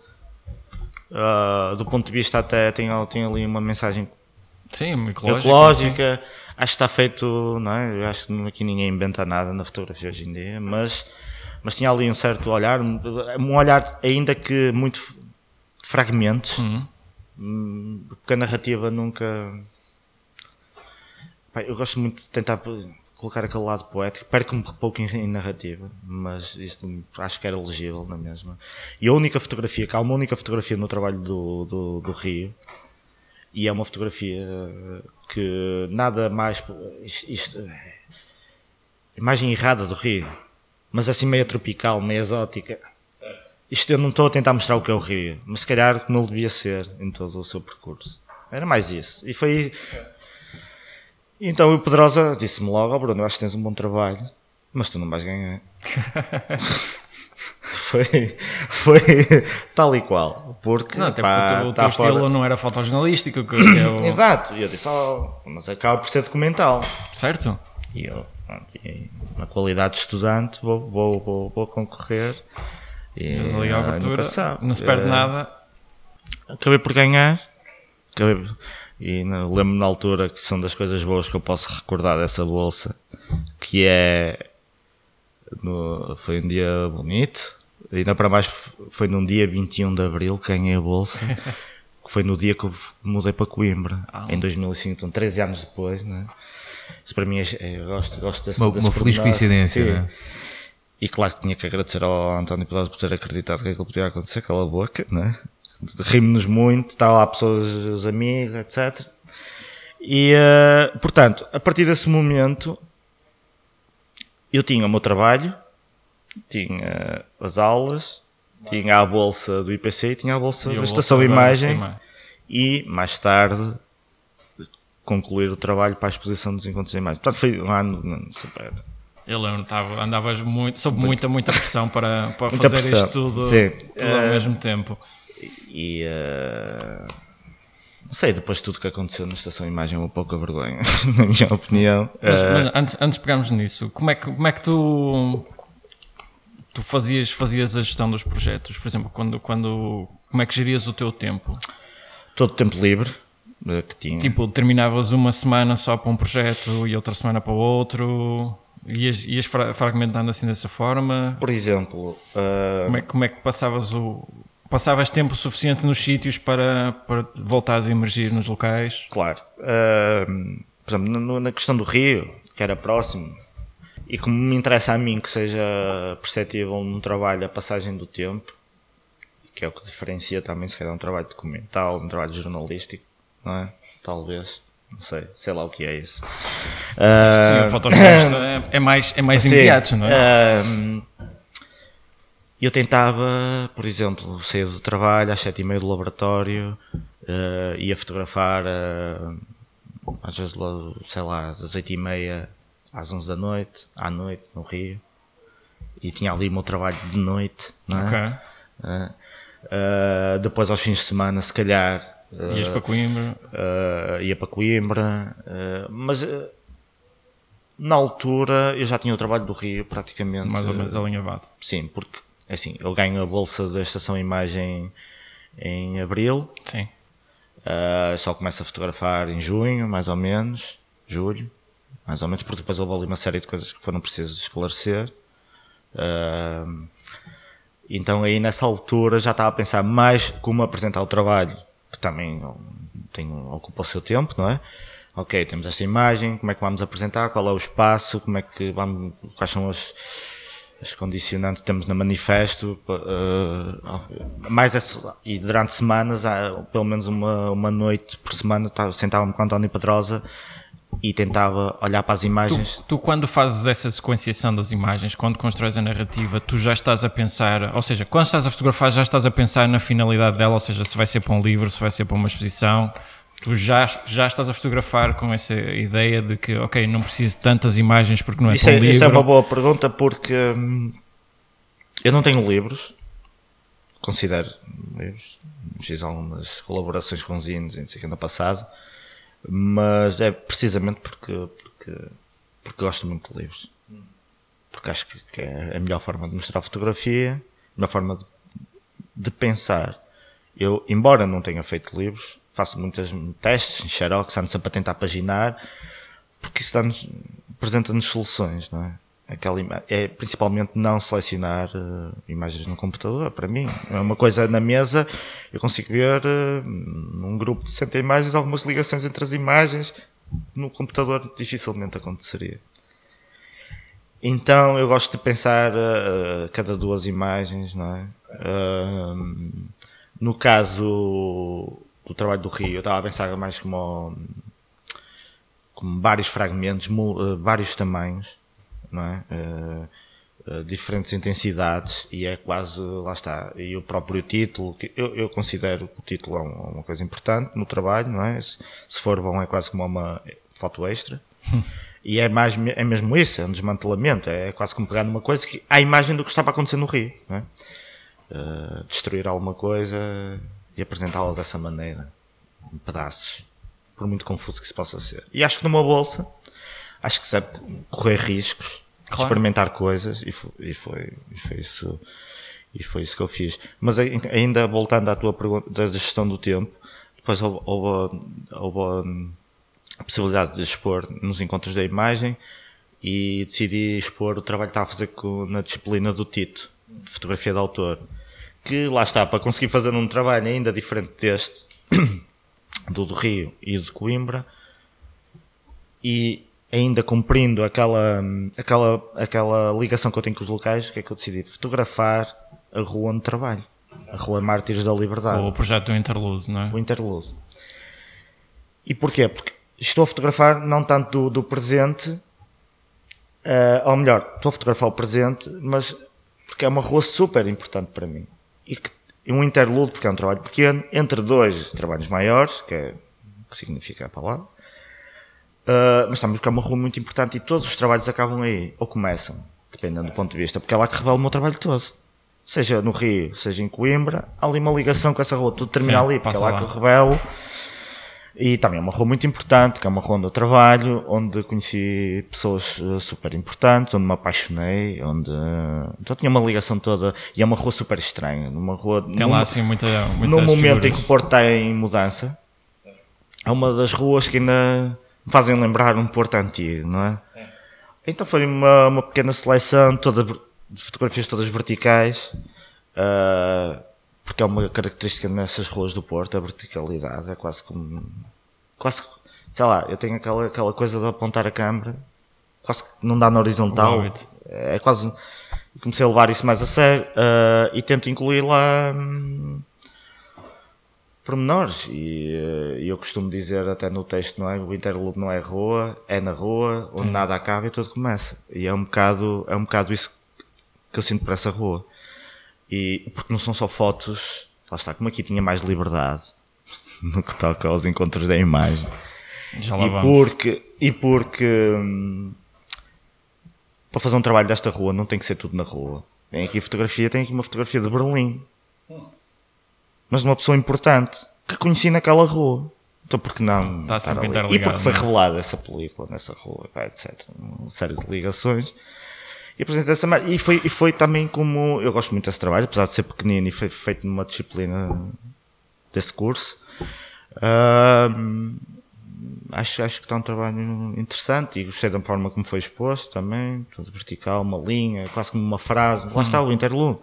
Ah, do ponto de vista até tem, tem ali uma mensagem Sim, ecológica. ecológica, acho que está feito, não é? Eu acho que aqui ninguém inventa nada na fotografia hoje em dia, mas, mas tinha ali um certo olhar, um olhar ainda que muito fragmentos, Uhum. Hum, porque a narrativa nunca. Pá, eu gosto muito de tentar colocar aquele lado poético, perco um pouco em, narrativa, mas isso acho que era legível na mesma. E a única fotografia, que há uma única fotografia no trabalho do, do, do Rio, e é uma fotografia que nada mais. Isto, é- imagem errada do Rio, mas assim meio tropical, meio exótica. Isto eu não estou a tentar mostrar o que é o Rio, mas se calhar como ele devia ser em todo o seu percurso. Era mais isso. E foi. Então o Pedrosa disse-me logo: oh, Bruno, eu acho que tens um bom trabalho, mas tu não vais ganhar. foi, foi tal e qual. Porque, Não, até pá, porque o teu, tá teu fora- estilo não era fotojornalístico, que é o... Exato. E eu disse: oh, mas acaba por ser documental. Certo? E eu, na qualidade de estudante, vou, vou, vou, vou concorrer. E, Mas ali a ah, abertura não se perde Eh, nada. Acabei por ganhar. Acabei, E lembro-me na altura que são das coisas boas que eu posso recordar dessa bolsa, que é no, foi um dia bonito, ainda para mais foi num dia 21 de Abril que ganhei a bolsa, que foi no dia que eu mudei para Coimbra, ah. em 2005, então 13 anos depois, né? Isso para mim é, é eu gosto, gosto desse, uma, desse uma feliz coincidência, né? E claro que tinha que agradecer ao António Pedaço por ter acreditado que aquilo podia acontecer, cala a boca, né? Rimos-nos muito, está lá pessoas, os amigos, etc. E, uh, portanto, a partir desse momento, eu tinha o meu trabalho, tinha as aulas, tinha a bolsa do IPC e tinha a bolsa e da Estação Imagem. E, mais tarde, concluir o trabalho para a exposição dos encontros de imagem. Portanto, foi um ano super. Eu lembro, andavas muito, sob muita, muita pressão para, para fazer pressão. isto tudo, tudo ao uh, mesmo tempo. E. Uh, não sei, depois de tudo que aconteceu na estação de imagem, é uma pouca vergonha, na minha opinião. Mas, uh, mas antes, antes de pegarmos nisso, como é que, como é que tu. Tu fazias, fazias a gestão dos projetos? Por exemplo, quando, quando, como é que gerias o teu tempo? Todo o tempo livre que tinha. Tipo, terminavas uma semana só para um projeto e outra semana para o outro? Ias, ias fragmentando assim dessa forma? Por exemplo... Uh... Como, é, como é que passavas o... Passavas tempo suficiente nos sítios para, para voltares a emergir nos locais? Claro. Uh, por exemplo, na questão do Rio, que era próximo, e como me interessa a mim que seja perceptível no trabalho a passagem do tempo, que é o que diferencia também se calhar um trabalho documental, um trabalho jornalístico, não é? Talvez. Não sei, sei lá o que é isso. Uh, Sim, o é, é mais, é mais imediato, não é? Uh, eu tentava, por exemplo, sair do trabalho às sete e meia do laboratório, uh, ia fotografar uh, às vezes, sei lá, das oito e meia às onze da noite, à noite, no Rio. E tinha ali o meu trabalho de noite, não é? Uh, depois aos fins de semana, se calhar, Ias para Coimbra? Ia para Coimbra, mas na altura eu já tinha o trabalho do Rio praticamente. Mais ou menos alinhavado. Sim, porque assim, eu ganho a bolsa da Estação Imagem em Abril. Sim. só começo a fotografar em junho, mais ou menos, julho, mais ou menos, porque depois houve ali uma série de coisas que foram precisas esclarecer. então aí nessa altura já estava a pensar mais como apresentar o trabalho que também tem, ocupa o seu tempo, não é? Ok, temos esta imagem, como é que vamos apresentar, qual é o espaço, como é que vamos, quais são as, as condicionantes temos no manifesto, uh, mais essa, e durante semanas, pelo menos uma, uma noite por semana, sentava-me com António Pedrosa e tentava olhar para as imagens. Tu, tu, quando fazes essa sequenciação das imagens, quando constróis a narrativa, tu já estás a pensar, ou seja, quando estás a fotografar, já estás a pensar na finalidade dela, ou seja, se vai ser para um livro, se vai ser para uma exposição. Tu já, já estás a fotografar com essa ideia de que, ok, não preciso de tantas imagens porque não é isso um é, livro. Isso é uma boa pergunta porque hum, eu não tenho livros, considero livros, fiz algumas colaborações com zines, não sei que ano passado, mas é precisamente porque, porque, porque gosto muito de livros. Porque acho que, que é a melhor forma de mostrar fotografia, a melhor forma de, de pensar. Eu, embora não tenha feito livros, faço muitos testes em Xerox, ando sempre a tentar paginar, porque isso dá-nos, apresenta-nos soluções, não é? aquela é principalmente não selecionar uh, imagens no computador para mim. É uma coisa na mesa eu consigo ver uh, num grupo de 60 imagens algumas ligações entre as imagens no computador dificilmente aconteceria. Então eu gosto de pensar uh, cada duas imagens não é? No caso do trabalho do Rio eu estava a pensar mais como como vários fragmentos vários tamanhos não é? Uh, diferentes intensidades e é quase, lá está, e o próprio título, que eu, eu considero que o título é uma, uma coisa importante no trabalho, não é? Se, se, for bom é quase como uma foto extra. E é, mais, é mesmo isso, é um desmantelamento, é quase como pegar numa coisa que a imagem do que estava acontecendo no Rio, não é? Uh, destruir alguma coisa e apresentá-la dessa maneira, em pedaços, por muito confuso que se possa ser. E acho que numa bolsa, acho que sabe correr riscos, claro. experimentar coisas e foi, e foi, e foi isso e foi isso que eu fiz. Mas ainda voltando à tua pergunta da gestão do tempo, depois houve, houve, houve hum, a possibilidade de expor nos encontros da imagem e decidi expor o trabalho que estava a fazer na disciplina do Tito, de fotografia de autor. Que lá está, para conseguir fazer um trabalho ainda diferente deste, do do Rio e do Coimbra, e ainda cumprindo aquela, aquela, aquela ligação que eu tenho com os locais, o que é que eu decidi? Fotografar a rua onde trabalho. A Rua Mártires da Liberdade. O projeto do Interlude, não é? O Interlude. E porquê? Porque estou a fotografar não tanto do, do presente, uh, ou melhor, estou a fotografar o presente, mas porque é uma rua super importante para mim. E, que, um interlude, porque é um trabalho pequeno, entre dois trabalhos maiores, que é que significa a palavra, uh, mas também porque é uma rua muito importante e todos os trabalhos acabam aí, ou começam, dependendo do ponto de vista, porque é lá que revela o meu trabalho todo. Seja no Rio, seja em Coimbra, há ali uma ligação com essa rua, tudo termina Sim, ali, porque é lá, lá. que eu revelo. E também é uma rua muito importante, que é uma rua onde eu trabalho, onde conheci pessoas eh, super importantes, onde me apaixonei, onde. Então tinha uma ligação toda. E é uma rua super estranha. Uma rua. Tem num- lá assim muita, no momento em figuras. que o Porto está em mudança, é uma das ruas que ainda me fazem lembrar um Porto antigo, não é? Então foi uma, uma pequena seleção toda, de fotografias todas verticais, ah, porque é uma característica nessas ruas do Porto, a verticalidade, é quase como. Quase, sei lá, eu tenho aquela, aquela coisa de apontar a câmera, quase que não dá na horizontal. Hábito. É quase. Comecei a levar isso mais a sério ah, e tento incluir lá. hum, pormenores e eh, eu costumo dizer até no texto não é o interlude não é rua é na rua onde nada acaba e tudo começa e é um bocado é um bocado isso que eu sinto por essa rua e porque não são só fotos lá está como aqui tinha mais liberdade no que toca aos encontros da imagem Já lá e vamos. porque e porque hum, para fazer um trabalho desta rua não tem que ser tudo na rua tem aqui fotografia tem aqui uma fotografia de Berlim mas de uma pessoa importante que conheci naquela rua. Então, porque não? Está estar sempre ali? E porque foi é? revelada essa película nessa rua, pá, etc. Uma série de ligações. E apresentei essa e foi, e foi também como. Eu gosto muito desse trabalho, apesar de ser pequenino e foi feito numa disciplina desse curso. Ahm, acho, acho que está um trabalho interessante e gostei da forma como foi exposto também. Tudo vertical, uma linha, quase como uma frase. Lá está o interlude.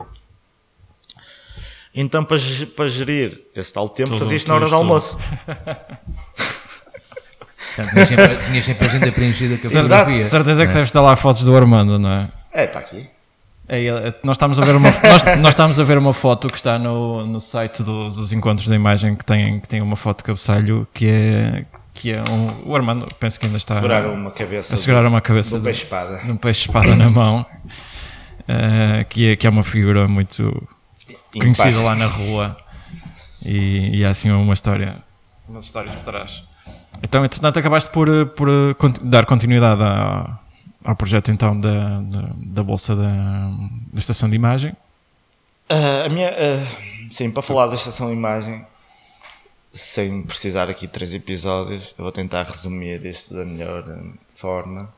Então, para, para gerir esse tal tempo, Tudo- fazia isto na hora do almoço. Portanto, tinhas sempre, tinhas sempre a agenda preenchida com a Exato. fotografia. Certeza que deves estar lá fotos do Armando, não é? É, está aqui. É, é, nós, estamos a ver uma, nós, nós estamos a ver uma foto que está no, no site do- dos encontros da imagem que tem, que tem uma foto de cabeçalho que é, que é um, o Armando, penso que ainda está Segurar uma cabeça. a segurar uma cabeça do de- peixe espada. um peixe espada na mão, eh, que, é, que é uma figura muito conhecida lá na rua e, e há assim uma história, umas histórias por trás. Então, entretanto, acabaste por, eh, por eh, dar continuidade à- ao projeto então da, da, da bolsa da, da estação de imagem. Ah, a minha, ah, sim, para falar da estação de imagem, sem precisar aqui de três episódios, eu vou tentar resumir isto da melhor ah, forma.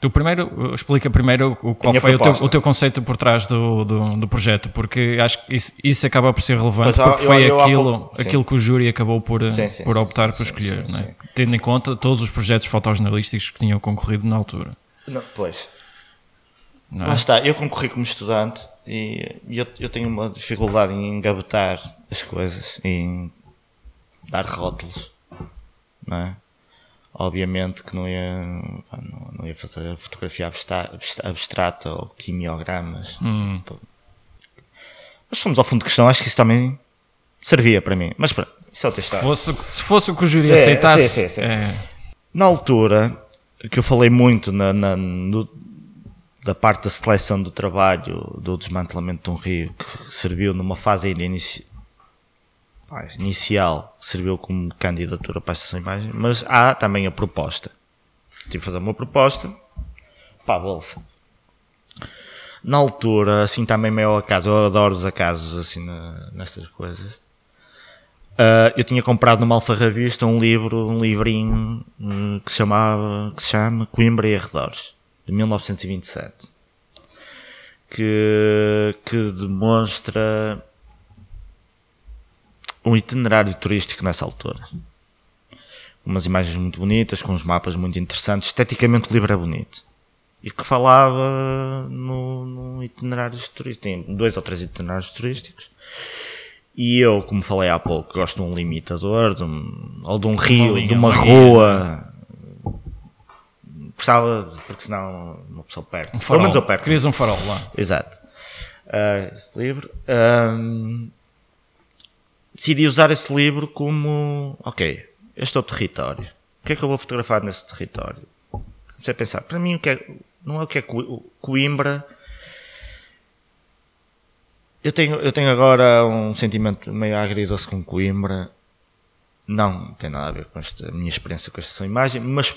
Tu primeiro, explica primeiro qual foi o teu, o teu conceito por trás do, do, do projeto, porque acho que isso, isso acaba por ser relevante, eu- porque eu- foi eu aquilo, sim. aquilo que o júri acabou por, Sim, sim, por optar sim, por escolher, é? sim. tendo em conta todos os projetos fotojornalísticos que tinham concorrido na altura. Não, pois, Não é? lá está, eu concorri como estudante e e eu, eu tenho uma dificuldade em engavetar as coisas, em dar rótulos, não é? Obviamente que não ia, não, não ia fazer fotografia abstra- abstra- abstrata ou quimiogramas. Hum. Mas fomos ao fundo de questão, acho que isso também servia para mim. Mas pronto, isso é outra Se fosse, se fosse o que o júri aceitasse, sim, sim, sim. é, Na altura, que eu falei muito na, na- no- da parte da seleção do trabalho, do desmantelamento de um rio, que serviu numa fase ainda inici- inicial, serviu como candidatura para a estação de imagem, mas há também a proposta. Tive que fazer uma proposta para a bolsa. Na altura, assim também meio acaso, eu adoro os acasos assim na- nestas coisas. Uh, eu tinha comprado numa alfarrabista um livro, um livrinho hum, que chamava, que se chama Coimbra e Arredores, de 1927, que, que demonstra um itinerário turístico nessa altura. Umas imagens muito bonitas, com uns mapas muito interessantes. Esteticamente o livro é bonito. E que falava no, itinerários turísticos. Tem dois ou três itinerários turísticos. E eu, como falei há pouco, gosto de um limitador, de um, ou de um rio, linha, de uma, uma rua. Gostava, porque senão uma pessoa perde. Um farol. Pelo menos eu perco. Querias um farol lá. Exato. Uh, esse livro. Decidi usar esse livro como, ok, este é o território. O que é que eu vou fotografar nesse território? Comecei a pensar, para mim, o que é, não é o que é Coimbra. Eu tenho, eu tenho agora um sentimento meio agridoce com Coimbra. Não tem nada a ver com esta minha experiência com esta imagem, mas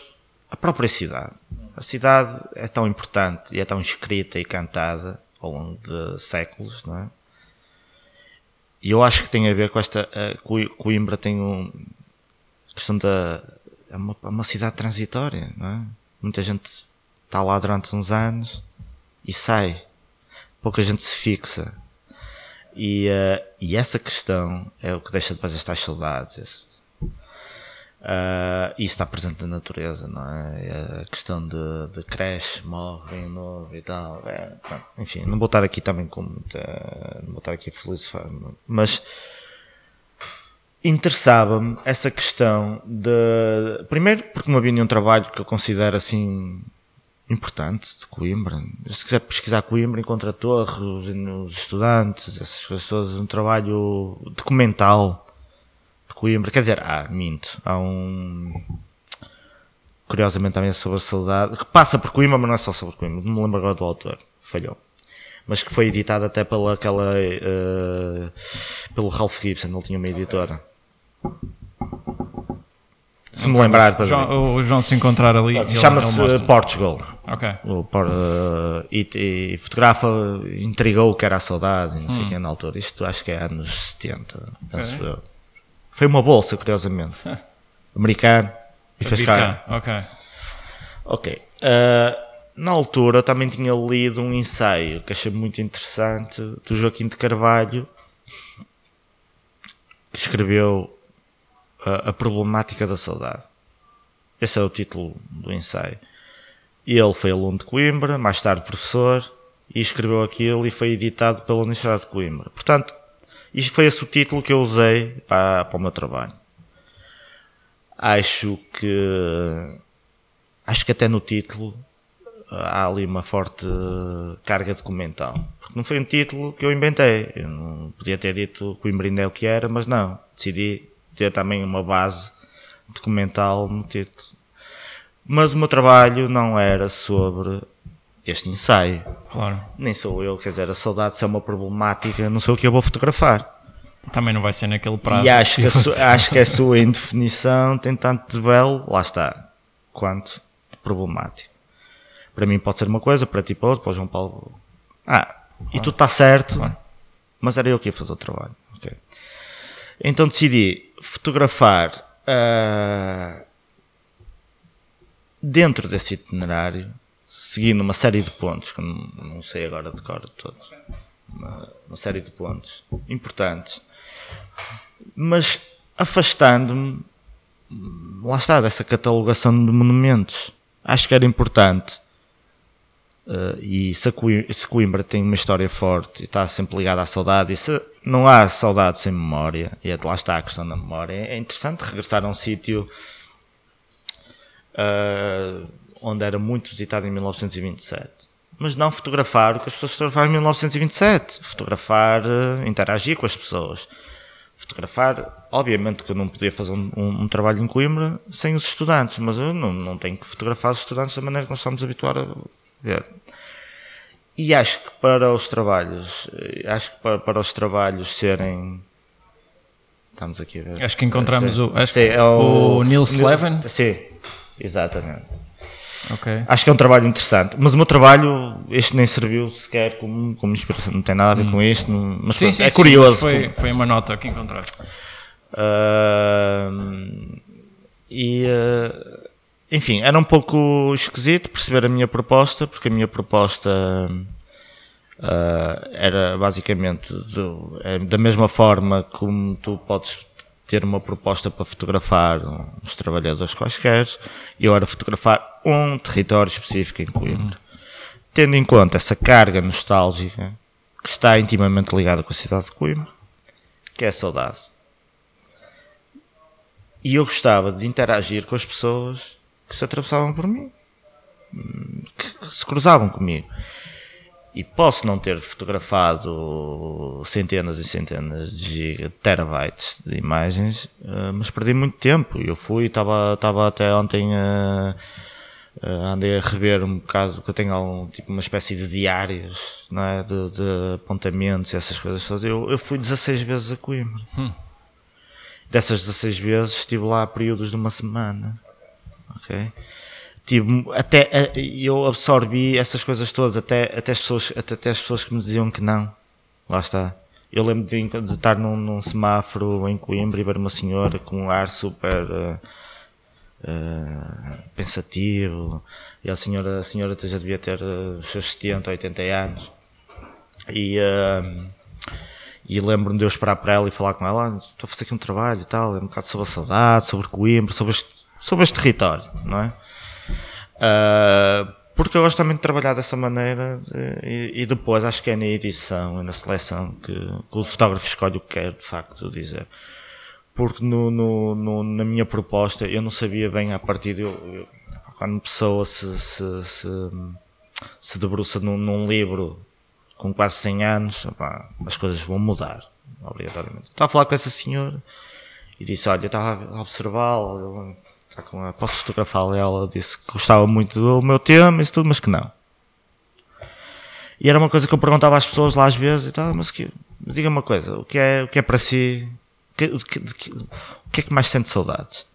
a própria cidade. A cidade é tão importante e é tão escrita e cantada ao longo de séculos, não é? E eu acho que tem a ver com esta. Coimbra tem um. Questão da. É uma, é uma cidade transitória, não é? Muita gente está lá durante uns anos e sai. Pouca gente se fixa. E, uh, e essa questão é o que deixa depois estas saudades. Uh, isso está presente na natureza, não é? A questão de, de cresce, morre, novo e tal. É, enfim, não vou estar aqui também com muita. Não vou estar aqui feliz, mas interessava-me essa questão de. Primeiro, porque não havia nenhum trabalho que eu considero assim importante de Coimbra. Se quiser pesquisar Coimbra, encontra a torre, os estudantes, essas todas, um trabalho documental Coimbra, quer dizer, há, minto, há um. Curiosamente também sobre a saudade, que passa por Coimbra, mas não é só sobre Coimbra, não me lembro agora do autor, falhou. Mas que foi editado até pela aquela. Uh, pelo Ralph Gibson, ele tinha uma editora. Se me lembrar, João, o João se encontrar ali. Chama-se Portugal. Ok. O, uh, e, e, fotografa, intrigou o que era a saudade, não sei hum. quem na altura. Isto acho que é anos 70, penso okay. eu. Foi uma bolsa, curiosamente. Americano. E fez cá. Ok. Ok. Uh, na altura também tinha lido um ensaio que achei muito interessante do Joaquim de Carvalho que escreveu a, a problemática da saudade. Esse é o título do ensaio. Ele foi aluno de Coimbra, mais tarde professor, e escreveu aquilo e foi editado pela Universidade de Coimbra. Portanto, e foi esse o título que eu usei para, para o meu trabalho. Acho que. Acho que até no título há ali uma forte carga documental. Porque não foi um título que eu inventei. Eu não podia ter dito Imbrinde é o que era, mas não. Decidi ter também uma base documental no título. Mas o meu trabalho não era sobre este ensaio. Claro. Nem sou eu, quer dizer, a saudade se é uma problemática, não sei o que eu vou fotografar. Também não vai ser naquele prazo. E acho que, a, acho que a sua indefinição tem tanto de véu, lá está, quanto de problemático. Para mim pode ser uma coisa, para ti para outro, para o João Paulo. Ah, claro. e tudo está certo, claro. mas era eu que ia fazer o trabalho. Okay. Então decidi fotografar uh, dentro desse itinerário seguindo uma série de pontos, que não, não sei agora de cor todos, uma, uma série de pontos importantes, mas afastando-me, lá está, dessa catalogação de monumentos. Acho que era importante. Uh, e se, Coimbra, se Coimbra tem uma história forte e está sempre ligada à saudade, e se não há saudade sem memória, e é, lá está a questão da memória, é interessante regressar a um sítio. Uh, onde era muito visitado em 1927. Mas não fotografar o que as pessoas fotografaram em 1927. Fotografar, uh, interagir com as pessoas. Fotografar, obviamente que eu não podia fazer um, um, um, trabalho em Coimbra sem os estudantes, mas eu não, não tenho que fotografar os estudantes da maneira que nós estamos habituados a ver. E acho que para os trabalhos, eh, acho que para, para os trabalhos serem Estamos aqui a ver. Acho que encontramos o, acho sim, é o, o Neil Sleven. Sim, exatamente. Okay. Acho que é um trabalho interessante. Mas o meu trabalho, este nem serviu sequer como, como inspiração, não tem nada a ver hum. com isto, não, mas sim, sim, é sim, curioso. Foi, foi uma nota que encontraste. Uh, e uh, enfim, era um pouco esquisito perceber a minha proposta, porque a minha proposta Uh, era basicamente do, é, da mesma forma como tu podes ter uma proposta para fotografar uns trabalhadores quaisquer, eu era fotografar um território específico em Coimbra. Tendo em conta essa carga nostálgica que está intimamente ligada com a cidade de Coimbra, que é a saudade. E eu gostava de interagir com as pessoas que se atravessavam por mim, que se cruzavam comigo. E posso não ter fotografado centenas e centenas de terabytes de imagens, eh, mas perdi muito tempo. Eu fui, estava, estava até ontem a, andei a rever um bocado, que eu tenho algum, tipo uma espécie de diários, não é? de, de apontamentos e essas coisas todas. Eu, eu fui 16 vezes a Coimbra. Hum. Dessas 16 vezes estive lá períodos de uma semana. Ok? Tipo, até eu absorvi essas coisas todas, até, até, as pessoas, até, até as pessoas que me diziam que não. Lá está. Eu lembro de, de estar num, num, semáforo em Coimbra e ver uma senhora com um ar super uh, uh, pensativo. E a senhora, a senhora já devia ter uh, os seus 70, 80 anos. E, e lembro-me de eu esperar para ela e falar com ela: ah, estou a fazer aqui um trabalho e tal, é um bocado sobre a saudade, sobre Coimbra, sobre este, sobre este território, não é? Uh, porque eu gosto também de trabalhar dessa maneira e, e, depois acho que é na edição e na seleção que, que, o fotógrafo escolhe o que quer de facto dizer. Porque no, no, no, na minha proposta eu não sabia bem a partir de eu, eu, quando uma pessoa se, se, se, se debruça num, num, livro com quase 100 anos, as coisas vão mudar, obrigatoriamente. Estava a falar com essa senhora e disse: Olha, eu estava a observá-la posso fotografá-la? Ela disse que gostava muito do meu tema e tudo, mas que não. E era uma coisa que eu perguntava às pessoas lá às vezes e tal, mas que, diga uma coisa, o que é, o que é para si, o que, que, o que é que mais sente saudades?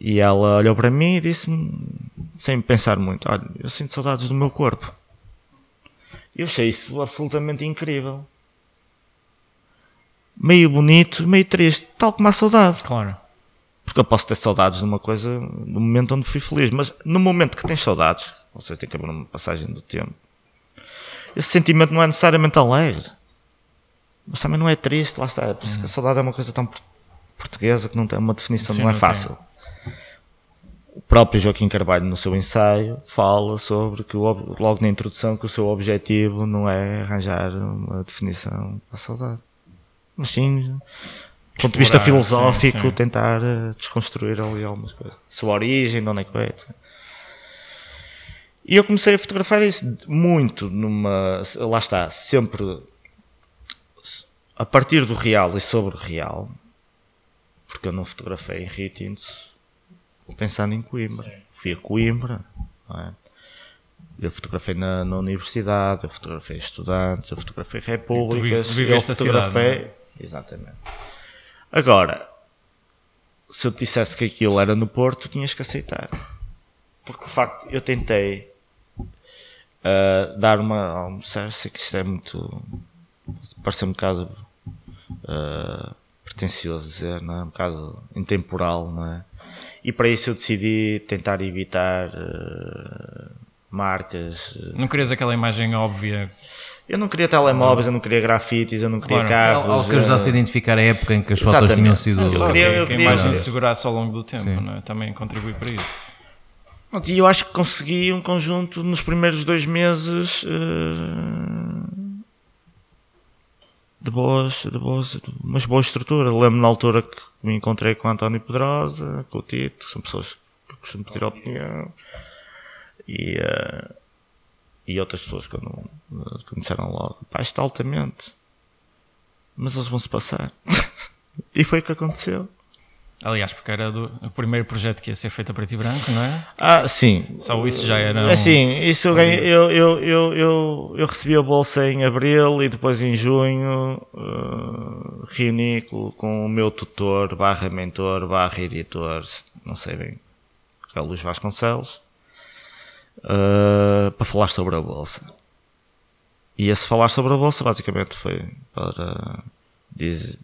E ela olhou para mim e disse-me, sem pensar muito, olha, eu sinto saudades do meu corpo. Eu achei isso absolutamente incrível. Meio bonito, meio triste, tal como a saudade. Claro. Porque eu posso ter saudades de uma coisa no momento onde fui feliz, mas no momento que tens saudades, ou seja, tem que haver uma passagem do tempo, esse sentimento não é necessariamente alegre, mas também não é triste, lá está. É por isso que a saudade é uma coisa tão portuguesa que não tem uma definição, Sim, não é fácil. Tem. O próprio Joaquim Carvalho, no seu ensaio, fala sobre que, logo na introdução, que o seu objetivo não é arranjar uma definição para a saudade. Mas sim do ponto de vista filosófico, sim, sim. tentar uh, desconstruir ali algumas coisas. Sua origem, de onde é que é, E eu comecei a fotografar isso muito numa. Lá está, sempre a partir do real e sobre o real, porque eu não fotografei em Ritins pensando em Coimbra. Fui a Coimbra, é? Eu fotografei na, na, universidade, eu fotografei estudantes, eu fotografei repúblicas, eu fotografei. Cidade, é? Exatamente. Agora, se eu te dissesse que aquilo era no Porto, tinhas que aceitar. Porque de facto eu tentei uh, dar uma. Um, sei que isto é muito. parece um bocado uh, pretencioso dizer, não é? Um bocado intemporal, não é? E para isso eu decidi tentar evitar uh, marcas. Não querias aquela imagem óbvia eu não queria telemóveis, eu não queria grafites, eu não queria claro, carros. Algo que ajudasse a identificar a época em que as fotos tinham sido. Eu queria, eu que a imagem se segurasse ao longo do tempo, é? também contribui para isso. E eu acho que consegui um conjunto nos primeiros dois meses uh, de boas, de boas, mas boa estrutura. Lembro na altura que me encontrei com o António Pedrosa, com o Tito, são pessoas que costumo pedir opinião. E, uh, e outras pessoas que, não, que me disseram logo, pá, está altamente. Mas eles vão se passar. e foi o que aconteceu. Aliás, porque era do, o primeiro projeto que ia ser feito a preto e branco, não é? Ah, sim. Só isso já era. Um... Assim, isso eu, ganhei, eu, eu, eu, eu, eu, recebi a bolsa em abril e depois em junho uh, reuni com, com, o meu tutor, barra mentor, barra editor, não sei bem, que é o Luís Vasconcelos uh, para falar sobre a bolsa. E esse falar sobre a bolsa basicamente foi para dizer,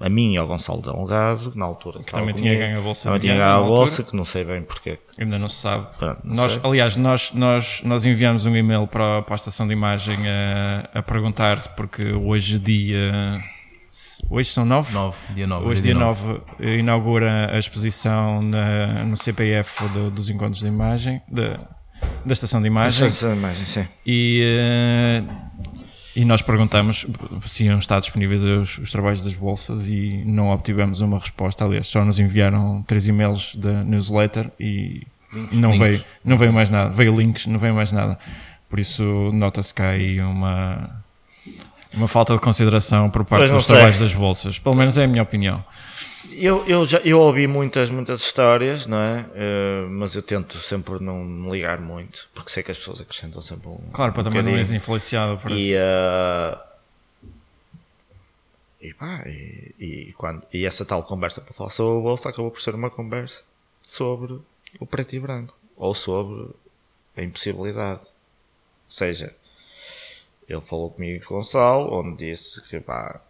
a mim e ao Gonçalo Delgado, na altura. Que também tinha ganho a bolsa. Também tinha ganho a bolsa, que não sei bem porquê. Ainda não se sabe. Pronto, não nós, sei. aliás, nós, nós, nós enviamos um e-mail para, para a estação de imagem a, a perguntar-se, porque hoje dia. Hoje são nove? 9, dia 9. Hoje, dia 9, inaugura a exposição na, no CPF do- dos encontros de imagem, da, da estação de imagem. Essa imagem, sim. E, eh, e nós perguntamos se iam estar disponíveis os, os trabalhos das bolsas e não obtivemos uma resposta. Aliás, só nos enviaram três e-mails da newsletter e não, links. Veio, não veio mais nada. Veio links, não veio mais nada. Por isso, nota-se que há aí uma, uma falta de consideração por parte dos sei. trabalhos das bolsas. Pelo menos é a minha opinião. Eu, eu, já, eu ouvi muitas, muitas histórias, não é? Eh, mas eu tento sempre não me ligar muito, porque sei que as pessoas acrescentam sempre um. Claro, para um também não és influenciado por E, isso. eh, e, pá, e, e quando, e essa tal conversa para falar sobre a bolsa acabou por ser uma conversa sobre o preto e branco ou sobre a impossibilidade. Ou seja, ele falou comigo com o Gonçalo, onde disse que pá, o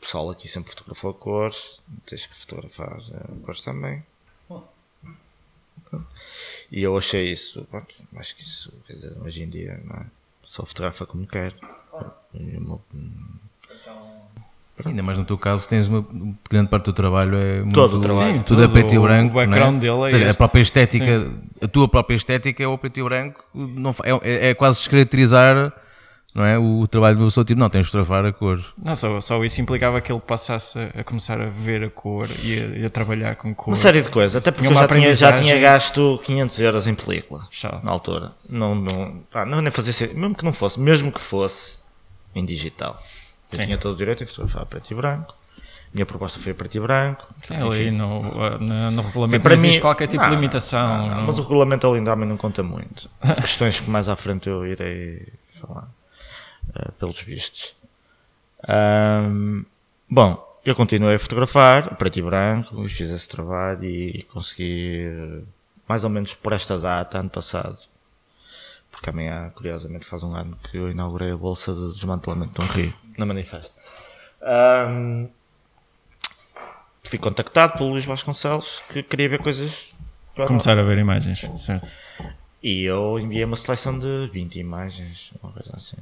pessoal aqui sempre fotografou cores, tens que fotografar eh, cores também. E eu achei isso, pronto, acho que isso, quer dizer, hoje em dia, não é? Só fotografa como quer. E uma- Ainda mais no teu caso, tens uma grande parte do trabalho é muito, Todo o trabalho. Sim, tudo é preto e branco. o background não é? dele é Ou seja, a este. própria estética, a tua própria estética é o preto e branco, não, fa- é, é quase descaracterizar não é, o, trabalho do seu tipo. Não, tens de fotografar a cores. Não, só, só isso implicava que ele passasse a, a começar a ver a cor e a, e a trabalhar com cor. Uma série de coisas, até porque Tinha eu já tinha, já tinha gasto 500 euros em película Chá. na altura. Não, não, pá, não nem fazia sentido, mesmo que não fosse, mesmo que fosse em digital. Eu Sim. tinha todo o direito em fotografar a preto e branco. Minha proposta foi a preto e branco. Sim, ali no, no, no regulamento Para não existe mim- qualquer tipo não, de limitação. não, não, não- mas o regulamento ali também não conta muito. Questões que mais à frente eu irei falar, pelos vistos. Ahm, bom, eu continuei a fotografar, preto e branco, e fiz esse trabalho e consegui, eh, mais ou menos por esta data, ano passado, porque amanhã, curiosamente, faz um ano que eu inaugurei a bolsa de desmantelamento de um rio, na Manifesto. Ahm, fui contactado pelo Luís Vasconcelos, que queria ver coisas Começar a ver imagens, certo. e eu enviei uma seleção de 20 imagens, uma coisa assim.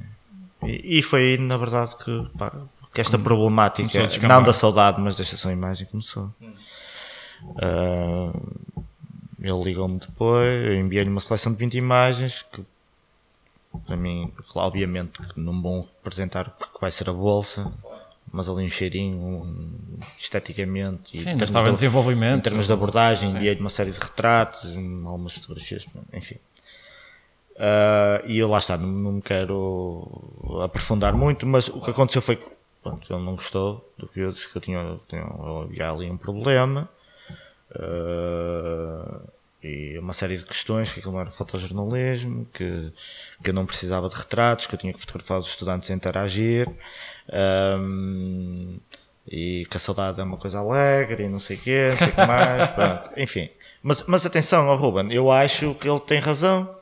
E, e foi aí, na verdade, que, pá, que esta problemática, começou a descambar. não da saudade, mas da estação imagem, começou. Ah, ele ligou-me depois, enviei-lhe uma seleção de 20 imagens, que para mim, obviamente, não vão representar o que vai ser a bolsa, mas ali um cheirinho, um- esteticamente. e Sim, em ainda estava em de- desenvolvimento. em termos de abordagem, enviei-lhe uma série de retratos, algumas fotografias, enfim. Ah, e eu lá está, não, não me quero aprofundar muito, mas o que aconteceu foi que pronto, ele não gostou do que eu disse que eu tinha, tinha havia ali um problema ah, e uma série de questões que aquilo não era fotojornalismo, que, que eu não precisava de retratos, que eu tinha que fotografar os estudantes a interagir. ahm, e que a saudade é uma coisa alegre e não sei o quê, não sei o que mais, pronto, enfim. Mas, mas atenção, ó Ruben, eu acho que ele tem razão.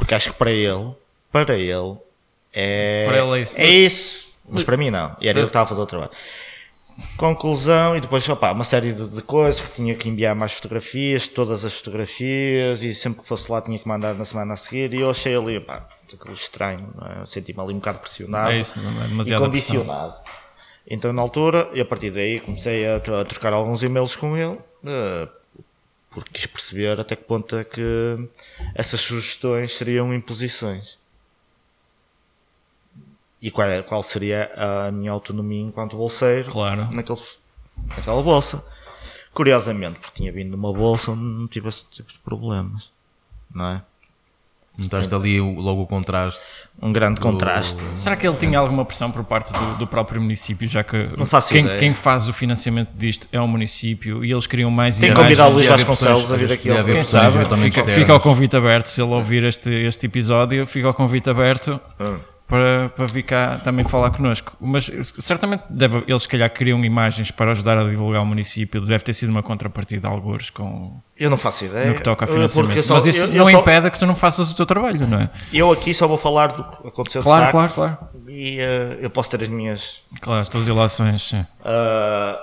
Porque acho que para ele, para ele, é, Para ele é isso. é isso. Mas para mim não. E era eu que estava a fazer o trabalho. Conclusão, e depois opa, uma série de, de coisas que tinha que enviar mais fotografias, todas as fotografias, e sempre que fosse lá tinha que mandar na semana a seguir. E eu achei ali, pá, aquilo estranho, é? Senti-me ali um bocado pressionado É isso, é? e condicionado. Então, na altura, e a partir daí comecei a, a trocar alguns e-mails com ele, eh, porque quis perceber até que ponto é que essas sugestões seriam imposições. E qual, é- qual seria a minha autonomia enquanto bolseiro Claro. naquele, naquela bolsa. Curiosamente, porque tinha vindo de uma bolsa onde não tive esse tipo de problemas. Não é? Notaste ali o- logo o contraste. Um grande contraste. Será que ele tinha alguma pressão por parte do, do próprio município, já que Não faço quem, ideia. quem faz o financiamento disto é o município e eles queriam mais Tem que convidar o Luís Vasconcelos a vir aqui ao Quem sabe, fica, fica ao convite aberto, se ele ouvir este, este episódio, fica ao convite aberto Hum. Para, para vir cá também falar connosco. Mas certamente deve, eles, se calhar, queriam imagens para ajudar a divulgar o município, deve ter sido uma contrapartida a algures com, Eu não faço ideia. no que toca a Eh, financiamento. só- Mas isso eu- eu não só- impede que tu não faças o teu trabalho, não é? Eu aqui só vou falar do que aconteceu Claro, claro, claro. E, uh, eu posso ter as minhas. Claro, as tuas ilações. Uh,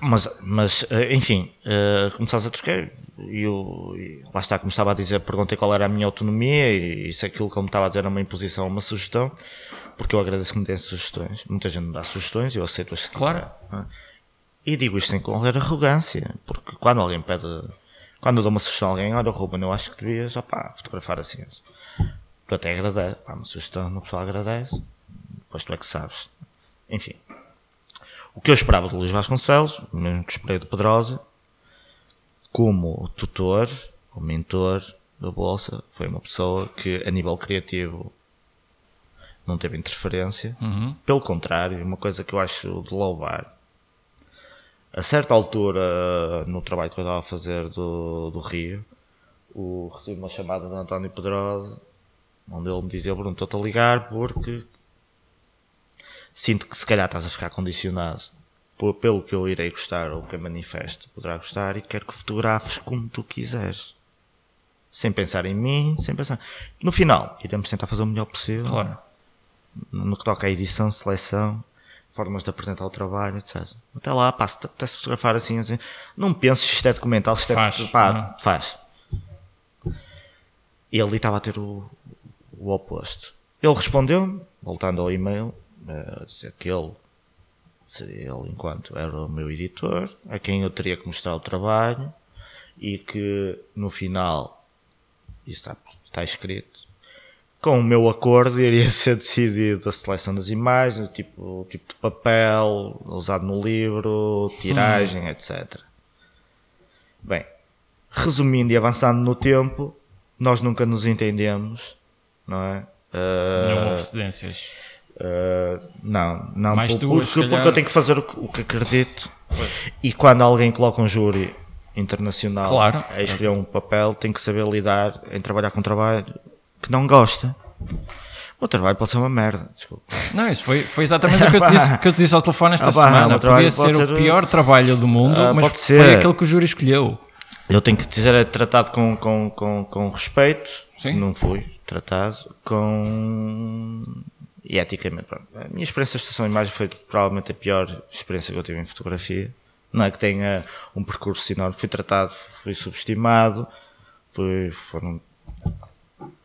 mas, mas enfim, uh, começaste a trocar eu, e lá está, como estava a dizer, perguntei qual era a minha autonomia e, e se aquilo que eu me estava a dizer era uma imposição, uma sugestão, porque eu agradeço que me deem sugestões. Muita gente me dá sugestões e eu aceito-as. Claro. Quiser, é? E digo isto sem qualquer arrogância, porque quando alguém pede, quando eu dou uma sugestão a alguém, olha, Ruben, eu acho que devias, opá, fotografar assim. Tu até agradece, pá, uma sugestão, uma pessoa agradece, depois tu é que sabes. Enfim. O que eu esperava do Luís Vasconcelos, mesmo que esperei do Pedrosa, como tutor, o mentor da Bolsa, foi uma pessoa que a nível criativo não teve interferência. Uhum. Pelo contrário, uma coisa que eu acho de louvar. A certa altura, no trabalho que eu estava a fazer do, do Rio, o, recebi uma chamada de António Pedrosa, onde ele me dizia: Bruno, estou-te a ligar porque sinto que se calhar estás a ficar condicionado por, pelo que eu irei gostar ou que a manifesto poderá gostar e quero que fotografes como tu quiseres. Sem pensar em mim, sem pensar. No final, iremos tentar fazer o melhor possível. Claro. No que toca à edição, seleção, formas de apresentar o trabalho, etc. Até lá, pá, se até se fotografar assim, assim, não penses se isto é documental, se isto faz, é. Pá, faz. E ele estava a ter o, o oposto. Ele respondeu, voltando ao e-mail, eh, a dizer que ele ele enquanto era o meu editor, a quem eu teria que mostrar o trabalho e que no final, isso está, está escrito, com o meu acordo iria ser decidido a seleção das imagens, o tipo, o tipo de papel usado no livro, tiragem, hum. etc. Bem, resumindo e avançando no tempo, nós nunca nos entendemos, não é? Uh, não houve cedências. Uh, não, não, Mais porque, duas, porque, porque eu tenho que fazer o que, o que acredito. Pois. E quando alguém coloca um júri internacional claro. a escolher um papel, tem que saber lidar em trabalhar com um trabalho que não gosta. O trabalho pode ser uma merda, desculpa. Não, isso foi, foi exatamente o que eu, te disse, que eu te disse ao telefone esta ah, semana. Podia ser, ser, o pior trabalho do mundo, uh, mas foi ser. aquele que o júri escolheu. Eu tenho que dizer, é tratado com, com, com, com respeito. Sim. Não fui tratado com. E eticamente, pronto. A minha experiência de estação de imagem foi provavelmente a pior experiência que eu tive em fotografia. Não é que tenha um percurso enorme. Fui tratado, fui subestimado, fui, foram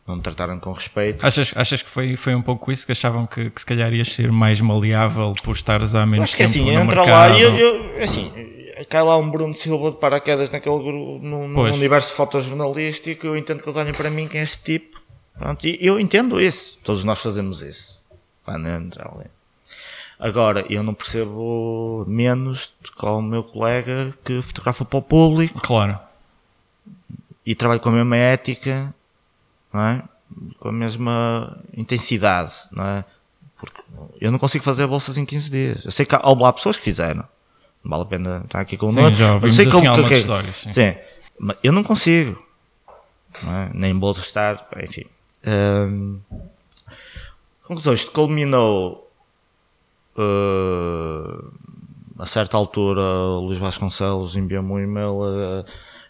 não me trataram com respeito. Achas, achas que foi, foi um pouco isso? Que achavam que, que se calhar ias ser mais maleável por estares há menos Acho que tempo assim, no entra mercado? lá e eu, eu, assim, cai lá um Bruno Silva de paraquedas naquele grupo, no, no universo fotojornalístico, eu entendo que eles olhem para mim que é este tipo. Pronto, e eu entendo isso. Todos nós fazemos isso. Agora, eu não percebo menos do que o meu colega que fotografa para o público. Claro. E trabalha com a mesma ética não é? Com a mesma intensidade, não é? Porque eu não consigo fazer bolsas em 15 dias. Eu sei que há, há pessoas que fizeram. Não vale a pena estar aqui com o nome. Já ouvimos sei assim como, que, histórias. Sim. sim. Mas eu não consigo. Não é? Nem vou estar, enfim. Hum, conclusão, isto culminou uh, a certa altura Luís Vasconcelos enviou-me um e-mail a,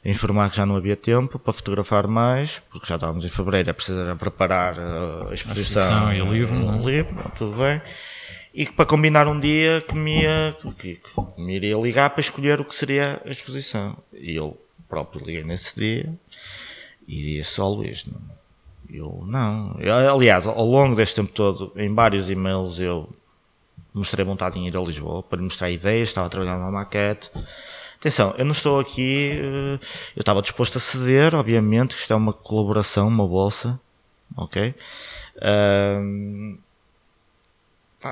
informar que já não havia tempo para fotografar mais, porque já estávamos em fevereiro, é preciso preparar a exposição, a exposição e o livro, o livro tudo bem. E para combinar um dia que me, ia, que, que me iria ligar para escolher o que seria a exposição. E eu próprio liguei nesse dia e disse ao Luís, não, eu não. Eu, aliás, ao longo deste tempo todo, em vários e-mails, eu mostrei vontade em ir a Lisboa para mostrar ideias, estava trabalhando na maquete Atenção, eu não estou aqui. Eh, eu estava disposto a ceder, obviamente, que isto é uma colaboração, uma bolsa. Ok? Um,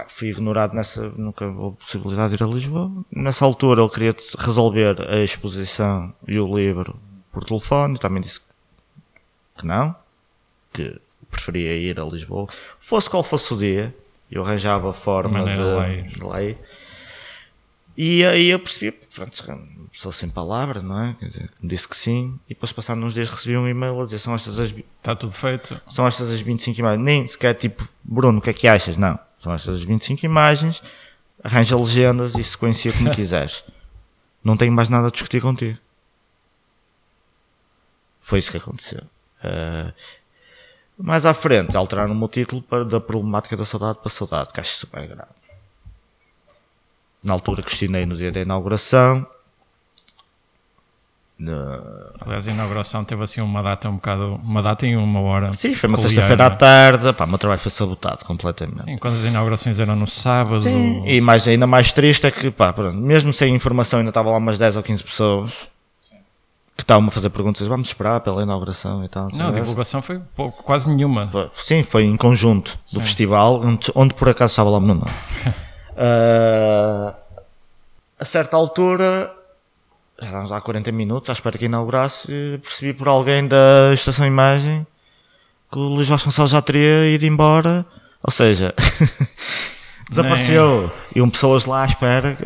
fui ignorado nessa. Nunca houve possibilidade de ir a Lisboa. Nessa altura ele queria resolver a exposição e o livro por telefone. Também disse que não, que preferia ir a Lisboa. Fosse qual fosse o dia, eu arranjava forma de, de lá ir. E aí eu percebi, pronto, pessoa sem palavra, não é? Quer dizer, disse que sim, e depois passaram uns dias recebi um e-mail a dizer são estas as. Está tudo feito. São estas as 25 imagens. Nem sequer tipo, Bruno, o que é que achas? Não. São estas as 25 imagens, arranja legendas e sequencia como quiseres. Não tenho mais nada a discutir contigo. Foi isso que aconteceu. Uh, Mais à frente, alteraram o meu título para da problemática da saudade para saudade, que acho super grave. Na altura questionei no dia da inauguração. Na- Aliás, a inauguração teve assim uma data um bocado. Uma data e uma hora. Sim, foi uma sexta-feira à é? tarde. Pá, o meu trabalho foi sabotado completamente. Sim, quando as inaugurações eram no sábado. E mais, ainda mais triste é que, pá, pronto, mesmo sem informação, ainda estavam lá umas 10 ou 15 pessoas que estavam a fazer perguntas. Vamos esperar pela inauguração e tal. Não, a divulgação foi pouco, quase nenhuma. Sim, foi em conjunto do festival, onde, onde por acaso estava lá o meu nome. Ah, a certa altura, já estávamos lá há 40 minutos à espera que inaugurasse, percebi por alguém da estação imagem que o Luís Vasconcelos já teria ido embora, ou seja, desapareceu. E um pessoas lá à espera.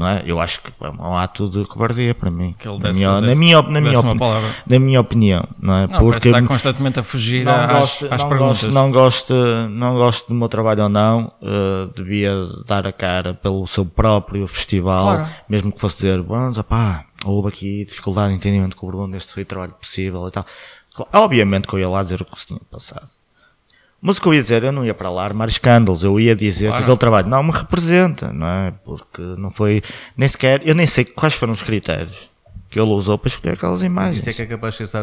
Não é? Eu acho que é um ato de cobardia para mim. Que ele na, desse- minha, na, desse- minha, na, minha opini- palavra. na minha opinião, não é? Não, Porque que está constantemente a fugir não às, gosto, às não, perguntas. gosto, não, gosto, não gosto do meu trabalho ou não, eh, devia dar a cara pelo seu próprio festival, Claro. mesmo que fosse dizer, bom, pá, houve aqui dificuldade de entendimento com o Bruno, este foi o trabalho possível e tal. Obviamente que eu ia lá dizer o que se tinha passado. Mas o que eu ia dizer, eu não ia para lá armar escândalos, eu ia dizer Claro. que aquele trabalho não me representa, não é? Porque não foi, nem sequer, eu nem sei quais foram os critérios que ele usou para escolher aquelas imagens. Isso é que é capaz de estar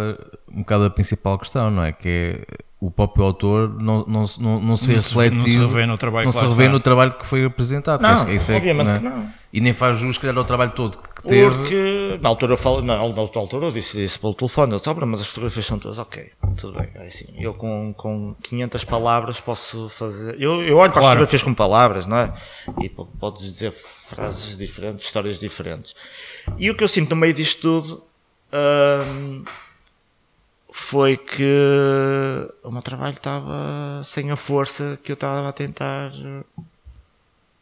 um bocado a principal questão, não é? Que é o próprio autor não, não, se- não, não se vê Não se- refletido. não se revê no trabalho não que se revê no trabalho que foi apresentado. Não, Esse- esse é obviamente é? que não. E nem faz jus, se calhar, ao trabalho todo que teve. Porque na altura eu falo, na, na altura eu disse isso pelo telefone, eu disse, "Oh, Bruno, mas as fotografias são todas ok, tudo bem, é assim, eu com, com 500 palavras posso fazer, eu, eu olho para as Claro. fotografias com palavras, não é? E po- podes dizer frases diferentes, histórias diferentes. E o que eu sinto no meio disto tudo hum, foi que o meu trabalho estava sem a força que eu estava a tentar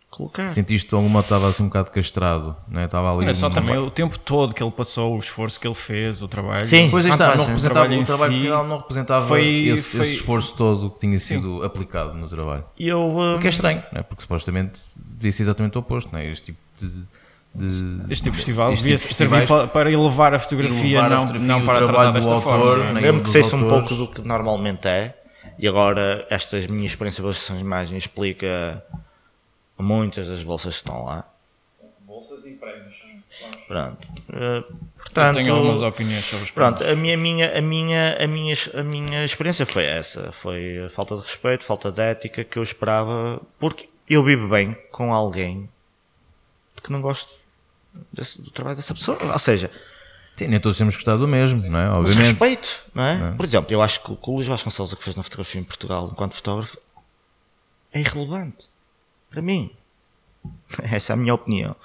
colocar. Sentiste que alguma estava assim um bocado castrado, não é? Estava ali. Não só um- também o tempo todo que ele passou, o esforço que ele fez, o trabalho. Sim. Pois Não está, não O representava, trabalho o trabalho si final não representava foi- esse, foi- esse esforço todo que tinha sido aplicado no trabalho. E eu, hum, O que é estranho, não é? Porque supostamente disse exatamente o oposto, não é? Este tipo de. De- Este tipo de festival este devia tipo de servir para, para elevar a fotografia, Elevar a não, fotografia, não para trabalho tratar desta autor, forma. nem mesmo dos que seja um pouco do que normalmente é, e agora esta minha experiência pelas sessões de imagem explica muitas das bolsas que estão lá. Bolsas e prémios. Pronto. Eh, Eu portanto, tenho algumas opiniões sobre os pronto, a minha, a minha, a minha, a minha, a minha experiência foi essa. Foi a falta de respeito, falta de ética que eu esperava, porque eu vivo bem com alguém que não gosto desse- do trabalho dessa pessoa. Ou seja, Sim, nem todos temos gostado do mesmo, não é? Mas Obviamente. respeito, não é? Por exemplo, eu acho que o que o Luís Vasconcelos o que fez na fotografia em Portugal enquanto fotógrafo é irrelevante. Para mim. Essa é a minha opinião.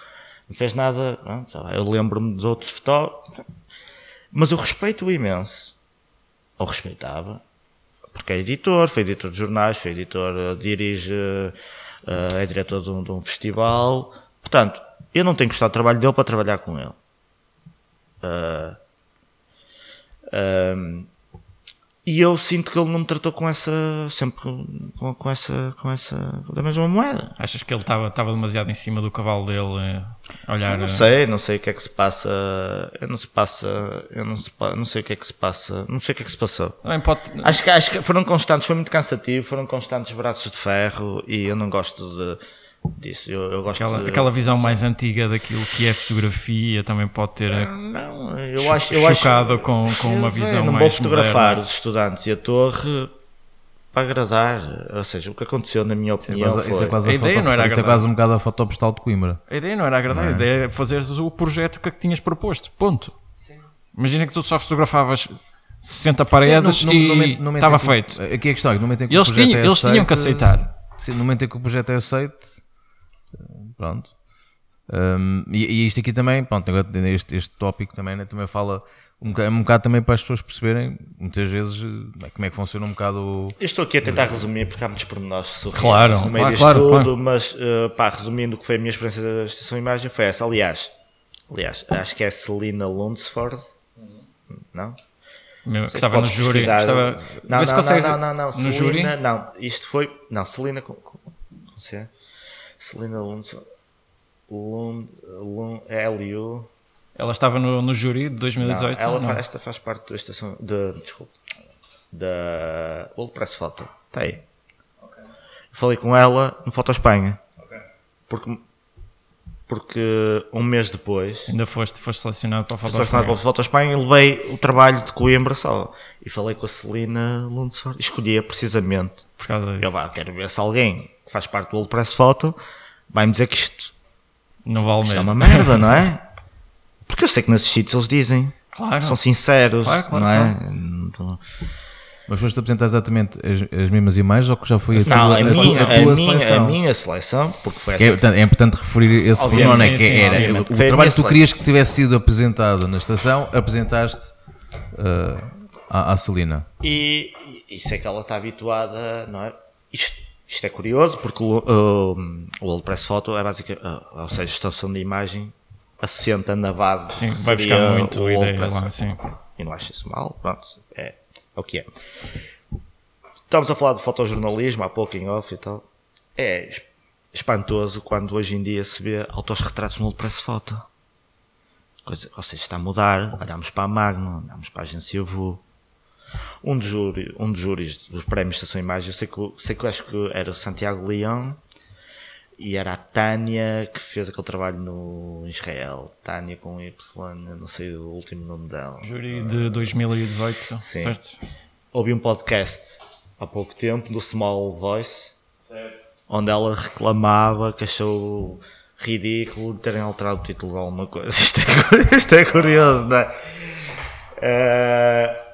Não fez nada. pronto, eu lembro-me de outros fotógrafos. Mas eu respeito-o imenso. Ou respeitava. Porque é editor, foi editor de jornais, foi editor, eh, dirige, eh, é diretor de um, de um festival. Portanto, eu não tenho gostado do trabalho dele para trabalhar com ele. Ah, Ahm, e eu sinto que ele não me tratou com essa sempre com, com essa com essa da mesma moeda Achas que ele estava demasiado em cima do cavalo dele eh, a olhar? não eh, sei não sei o que é que se passa eu não se passa eu não, se, não sei o que é que se passa não sei o que é que se passou pode. acho que acho que foram constantes foi muito cansativo foram constantes braços de ferro e eu não gosto de disso eu, eu gosto Aquela, de, aquela visão mais antiga daquilo que é fotografia também pode ter eh, não eu cho- acho eu acho chocado com, com uma visão eu não mais vou fotografar moderna. os estudantes e a torre para agradar. Ou seja, o que aconteceu, na minha Isso é opinião, quase, isso foi. é quase A a, ideia não era postal- isso é agradável. quase um bocado a foto postal de Coimbra. A ideia não era agradar, a ideia é fazeres o projeto que tinhas proposto. Ponto. Imagina que tu só fotografavas 60 paredes Sim, no- no- e estava feito. Aqui é a questão, é que no momento em que Eles, o projeto tinham, é eles tinham que aceitar. Sim, no momento em que o projeto é aceito, pronto. Um, e, e isto aqui também, pronto, este, este tópico também, né, também fala um bocado, um bocado também para as pessoas perceberem, muitas vezes, eh, como é que funciona um bocado. o- Eu estou aqui a tentar resumir porque há muitos pormenores surreais Claro, no meio claro, disto claro, tudo, claro. mas eh, pá, resumindo o que foi a minha experiência da estação de imagem foi essa. Aliás, aliás, acho que é Celina Lunsford, não? Meu, que estava no júri. Estava, Não, não, não, não, não, No Celina, júri? não, isto foi, não, Celina com, com, com C. Celina Lunsford, Lund, Lund, L-U, Ela estava no, no júri de Não, 2018. ela não? fa- esta faz parte da estação de. Desculpa. da Old Press Photo. Está aí. Falei com ela no Foto Espanha. Porque, porque um mês depois Ainda foste, foste selecionado para a foto. selecionado para o Foto Espanha e levei o trabalho de Coimbra só. E falei com a Celina Lunsford. Escolhia precisamente. Por causa disso. Eu vá, quero ver se alguém que faz parte do Old Press Photo vai-me dizer que isto, Não vale isto é mesmo. uma merda, não é? Porque eu sei que nesses sítios eles dizem. Claro. São sinceros, Claro, claro, não é? Não- Mas foste apresentar exatamente as, as mesmas imagens ou que já foi a Não, tua, a a tua- minha, a tua a minha, a seleção? minha seleção, porque foi É, essa. portanto, é importante referir esse né, sim, que sim, era obviamente. o, a minha trabalho que tu seleção. querias que tivesse sido apresentado na estação, apresentaste uh, à, à Celina. E, e sei que ela está habituada, não é? Isto, isto é curioso porque o, o, o Old Press Photo é basicamente, ou seja, a estação de imagem assenta na base do Sim, vai buscar muito o ideia lá, sim. E não acho isso mal, pronto, é, é o que é. Estamos a falar de fotojornalismo há pouco em off e tal. É es- espantoso quando hoje em dia se vê autorretratos no Old Press Photo. Coisa, ou seja, está a mudar. Olhamos para a Magno, olhamos para a agência VU. Um dos, júri, um dos júris dos prémios de Estação Imagem, eu sei que, sei que eu acho que era o Santiago Leão e era a Tânia que fez aquele trabalho no Israel. Tânia com Y, não sei o último nome dela. Júri de 2018, Sim. certo? Ouvi um podcast há pouco tempo do Small Voice onde ela reclamava que achou ridículo de terem alterado o título de alguma coisa. Isto é, isto é curioso, não é? Eh,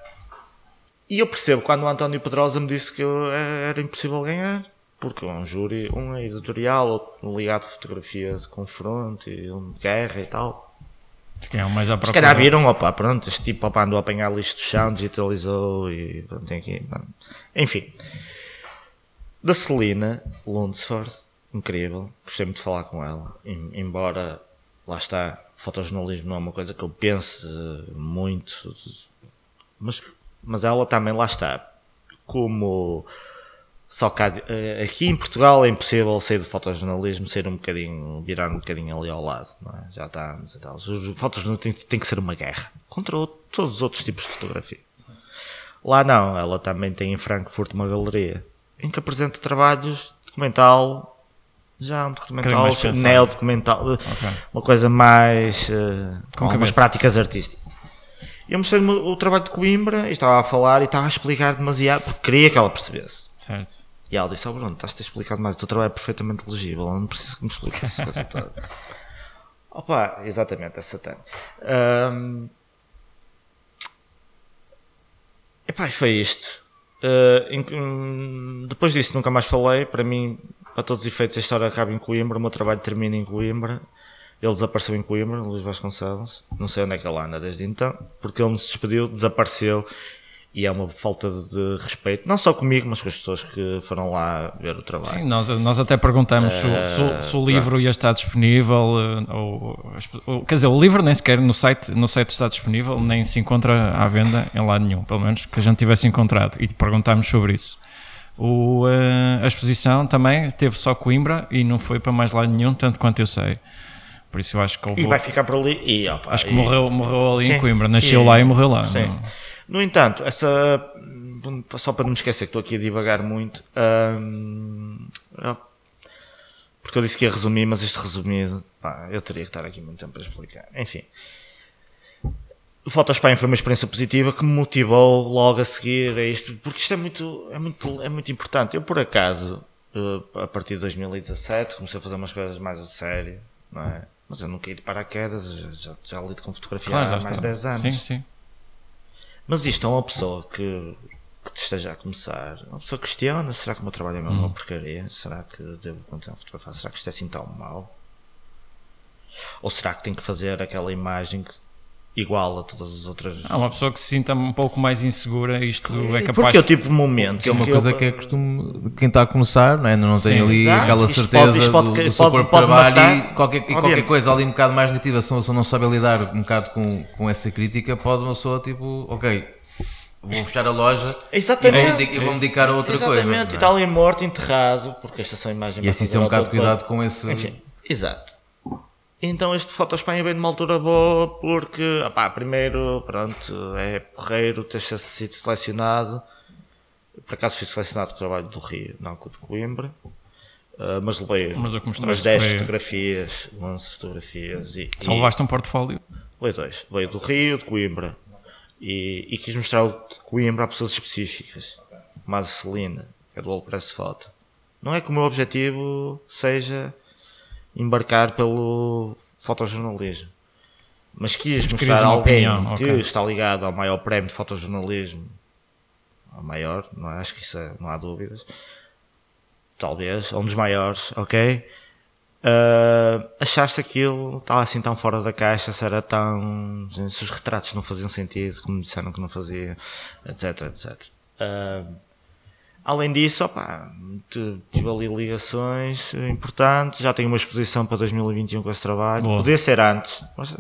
e eu percebo quando o António Pedrosa me disse que eu- eh, era impossível ganhar. Porque um júri, um é editorial, outro ligado a fotografia de confronto e um de guerra e tal. É o mais à Se calhar viram, opa, pronto, este tipo opa, andou a apanhar lixo do chão, digitalizou e pronto, tem aqui. pronto. Enfim. Da Celina Lunsford, incrível, gostei muito de falar com ela, em- embora, lá está, fotojornalismo não é uma coisa que eu pense eh, muito, mas, mas ela também, lá está, como só há- eh, aqui em Portugal é impossível sair de fotojornalismo, ser um bocadinho, virar um bocadinho ali ao lado, não é? Já estamos e tal. O fotojornalismo tem, tem que ser uma guerra contra o- todos os outros tipos de fotografia. Lá não, ela também tem em Frankfurt uma galeria em que apresenta trabalhos documental, já um documental, pensado. neo-documental, uma coisa mais eh, Com com algumas práticas artísticas. Eu mostrei-lhe o o trabalho de Coimbra e estava a falar e estava a explicar demasiado porque queria que ela percebesse. Certo. E ela disse: Oh Bruno, estás-te a explicar demais, o teu trabalho é perfeitamente legível, eu não preciso que me expliques essa coisa toda. Opa, exatamente, essa tem. Ahm, Epá, foi isto. Hum, depois disso nunca mais falei. Para mim, para todos os efeitos, a história acaba em Coimbra. O meu trabalho termina em Coimbra. Ele desapareceu em Coimbra, Luís Vasconcelos. Não sei onde é que ele anda desde então. Porque ele me se despediu, desapareceu. E é uma falta de respeito, não só comigo, mas com as pessoas que foram lá ver o trabalho. Sim, nós, nós até perguntamos se, o- se o- Eh, se o livro ia estar disponível, eh, ou, ou- quer dizer, o livro nem sequer no site, no site está disponível, nem se encontra à venda em lado nenhum, pelo menos que a gente tivesse encontrado, e perguntámos sobre isso. O, eh, a exposição também teve só Coimbra e não foi para mais lado nenhum, tanto quanto eu sei. Por isso eu acho que houve, E vai ficar por ali. E, opa, acho que e- morreu, morreu ali em Sim. Coimbra, nasceu E- lá e morreu lá. Sim. não- No entanto, essa. Só para não me esquecer que estou aqui a divagar muito. hum, porque eu disse que ia resumir, mas este resumido. Pá, eu teria que estar aqui muito tempo para explicar. Enfim. O Espanha foi uma experiência positiva que me motivou logo a seguir a isto, porque isto é muito, é muito, é muito importante. Eu, por acaso, eh, a partir de 2017, comecei a fazer umas coisas mais a sério, não é? Mas eu nunca ia de paraquedas, já, já lido com fotografia Claro, há mais está. de 10 anos. Sim, sim. Mas isto é uma pessoa que, que esteja a começar. Uma pessoa questiona: será que o meu trabalho é mesmo uma porcaria? Será que devo continuar a fotografar? Será que isto é assim tão mau? Ou será que tem que fazer aquela imagem que, igual a todas as outras? Há uma pessoa que se sinta um pouco mais insegura, isto é capaz Porque é o tipo de momento Que é uma coisa eu- que é costume de quem está a começar, não, é? não tem Sim, ali exato. aquela Isto certeza pode- isto pode- do, do pode- seu corpo pode trabalho matar. e, qualquer, e qualquer coisa ali um bocado mais negativa, se uma pessoa não sabe lidar um bocado com, com essa crítica, pode uma pessoa tipo, ok, vou fechar a loja e Exatamente. e vou me dedicar a outra Exatamente, coisa. e não é? está ali morto, enterrado, porque esta são imagens E é preciso ter um bocado de cuidado com esse. Enfim, exato. Então este Foto Espanha vem numa altura boa porque, opá, primeiro, pronto, é porreiro ter sido selecionado Por acaso fui selecionado para o trabalho do Rio, não com o de Coimbra. Uh, mas levei Mas umas 10 foi- fotografias, 11 fotografias e, Só e levaste um portfólio. levei dois. Veio do Rio, de Coimbra. E, e quis mostrar o de Coimbra a pessoas específicas. Como a de Celina, que é do All Press Photo. Não é que o meu objetivo seja embarcar pelo fotojornalismo. Mas quis mostrar uma alguém opinião, que ok. está ligado ao maior prémio de fotojornalismo. Ao maior, não é? acho que isso é- não há dúvidas. Talvez, um dos maiores, ok? Uh, achaste aquilo estava assim tão fora da caixa, se era tão. se os retratos não faziam sentido, como disseram que não fazia, etc, etc. Uh, além disso, opa, tive ali ligações importantes, já tenho uma exposição para 2021 com esse trabalho. Boa. Podia ser antes, mas,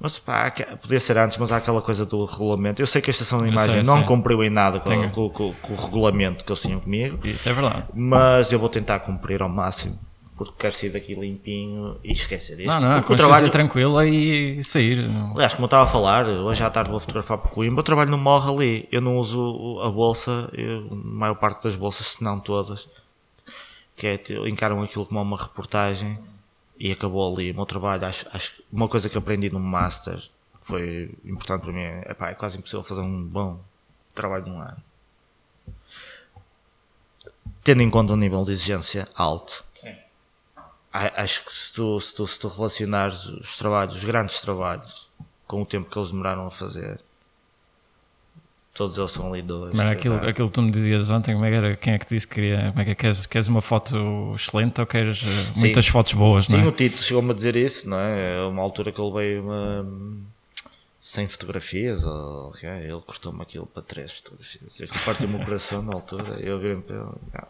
mas pá, podia ser antes, mas há aquela coisa do regulamento. Eu sei que a estação de imagem sei, não sei. cumpriu em nada com, com- com- com o regulamento que eles tinham comigo Isso é verdade. mas eu vou tentar cumprir ao máximo porque quero sair daqui limpinho e esquecer isto. Não, não, porque o trabalho, tranquila e sair. aliás, como eu estava a falar, hoje à tarde vou fotografar por Coimbra, o trabalho não morre ali. Eu não uso o- a bolsa, eu, a maior parte das bolsas, se não todas, que é, te- encaram aquilo como uma reportagem e acabou ali. O meu trabalho, acho, acho uma coisa que aprendi no Master que foi importante para mim é, epá, é quase impossível fazer um bom trabalho de um ano. Tendo em conta um nível de exigência alto. Acho que se tu, se, tu, se tu relacionares os trabalhos, os grandes trabalhos, com o tempo que eles demoraram a fazer, todos eles são ali dois. Mas três aquilo, aquilo que tu me dizias ontem, como é que era? Quem é que disse que queria? Como é que é? Queres, queres uma foto excelente ou queres eh, muitas fotos boas, Sim, não o é? Tito chegou-me a dizer isso, não é? É uma altura que ele veio uma, 100 fotografias, ou, ele cortou-me aquilo para 3 fotografias. Ele partiu-me o coração na altura. Eu virei para ele, "Ah,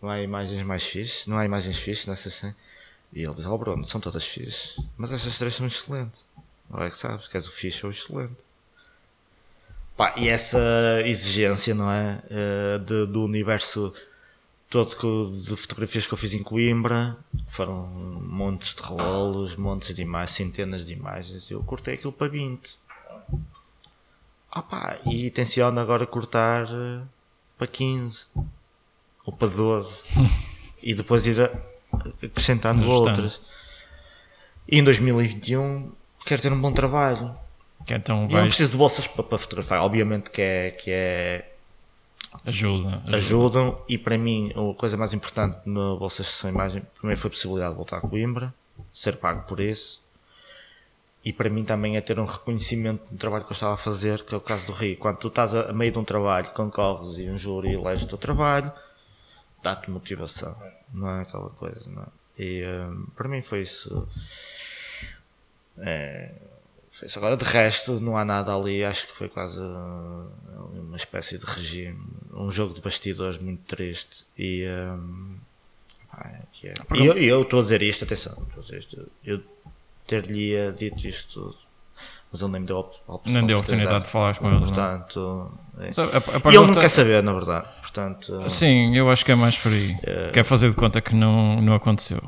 não há imagens mais fixes, não há imagens fixes nessas 100. E ele diz: Oh Bruno, são todas fixes, mas estas três são excelentes. Não é que sabes, queres o fixe ou o excelente. Pá, e essa exigência, não é? eh, de- do universo todo que- de fotografias que eu fiz em Coimbra foram montes de rolos, montes de imagens, centenas de imagens. Eu cortei aquilo para 20. Ah pá, e tenciono agora cortar eh, para 15 ou para 12 e depois ir acrescentando Ajustando. outras. E em 2021 quero ter um bom trabalho. Então E eu não vais, preciso de bolsas para, para fotografar. Obviamente que é, que é ajuda, ajuda. ajudam e para mim a coisa mais importante na Bolsa de Sessão Imagem primeiro foi a possibilidade de voltar a Coimbra, ser pago por isso e para mim também é ter um reconhecimento do trabalho que eu estava a fazer, que é o caso do Rio. Quando tu estás a, a meio de um trabalho, concorres e um júri elege o teu trabalho, dá-te motivação, não é aquela coisa, não é? E hum, para mim foi isso. É, foi isso. Agora, de resto, não há nada ali. Acho que foi quase uh, uma espécie de regime. Um jogo de bastidores muito triste. E. um, é é. E eu- estou a dizer isto, atenção, a dizer isto. Eu ter-lhe dito isto tudo, mas ele nem me deu a opção Nem deu a de oportunidade de falar com ele. não é? Portanto. é. A- a- a E ele não pergunta- quer saber, na verdade. Portanto. Sim, eu acho que é mais por aí. É. Quer fazer de conta que não, não aconteceu.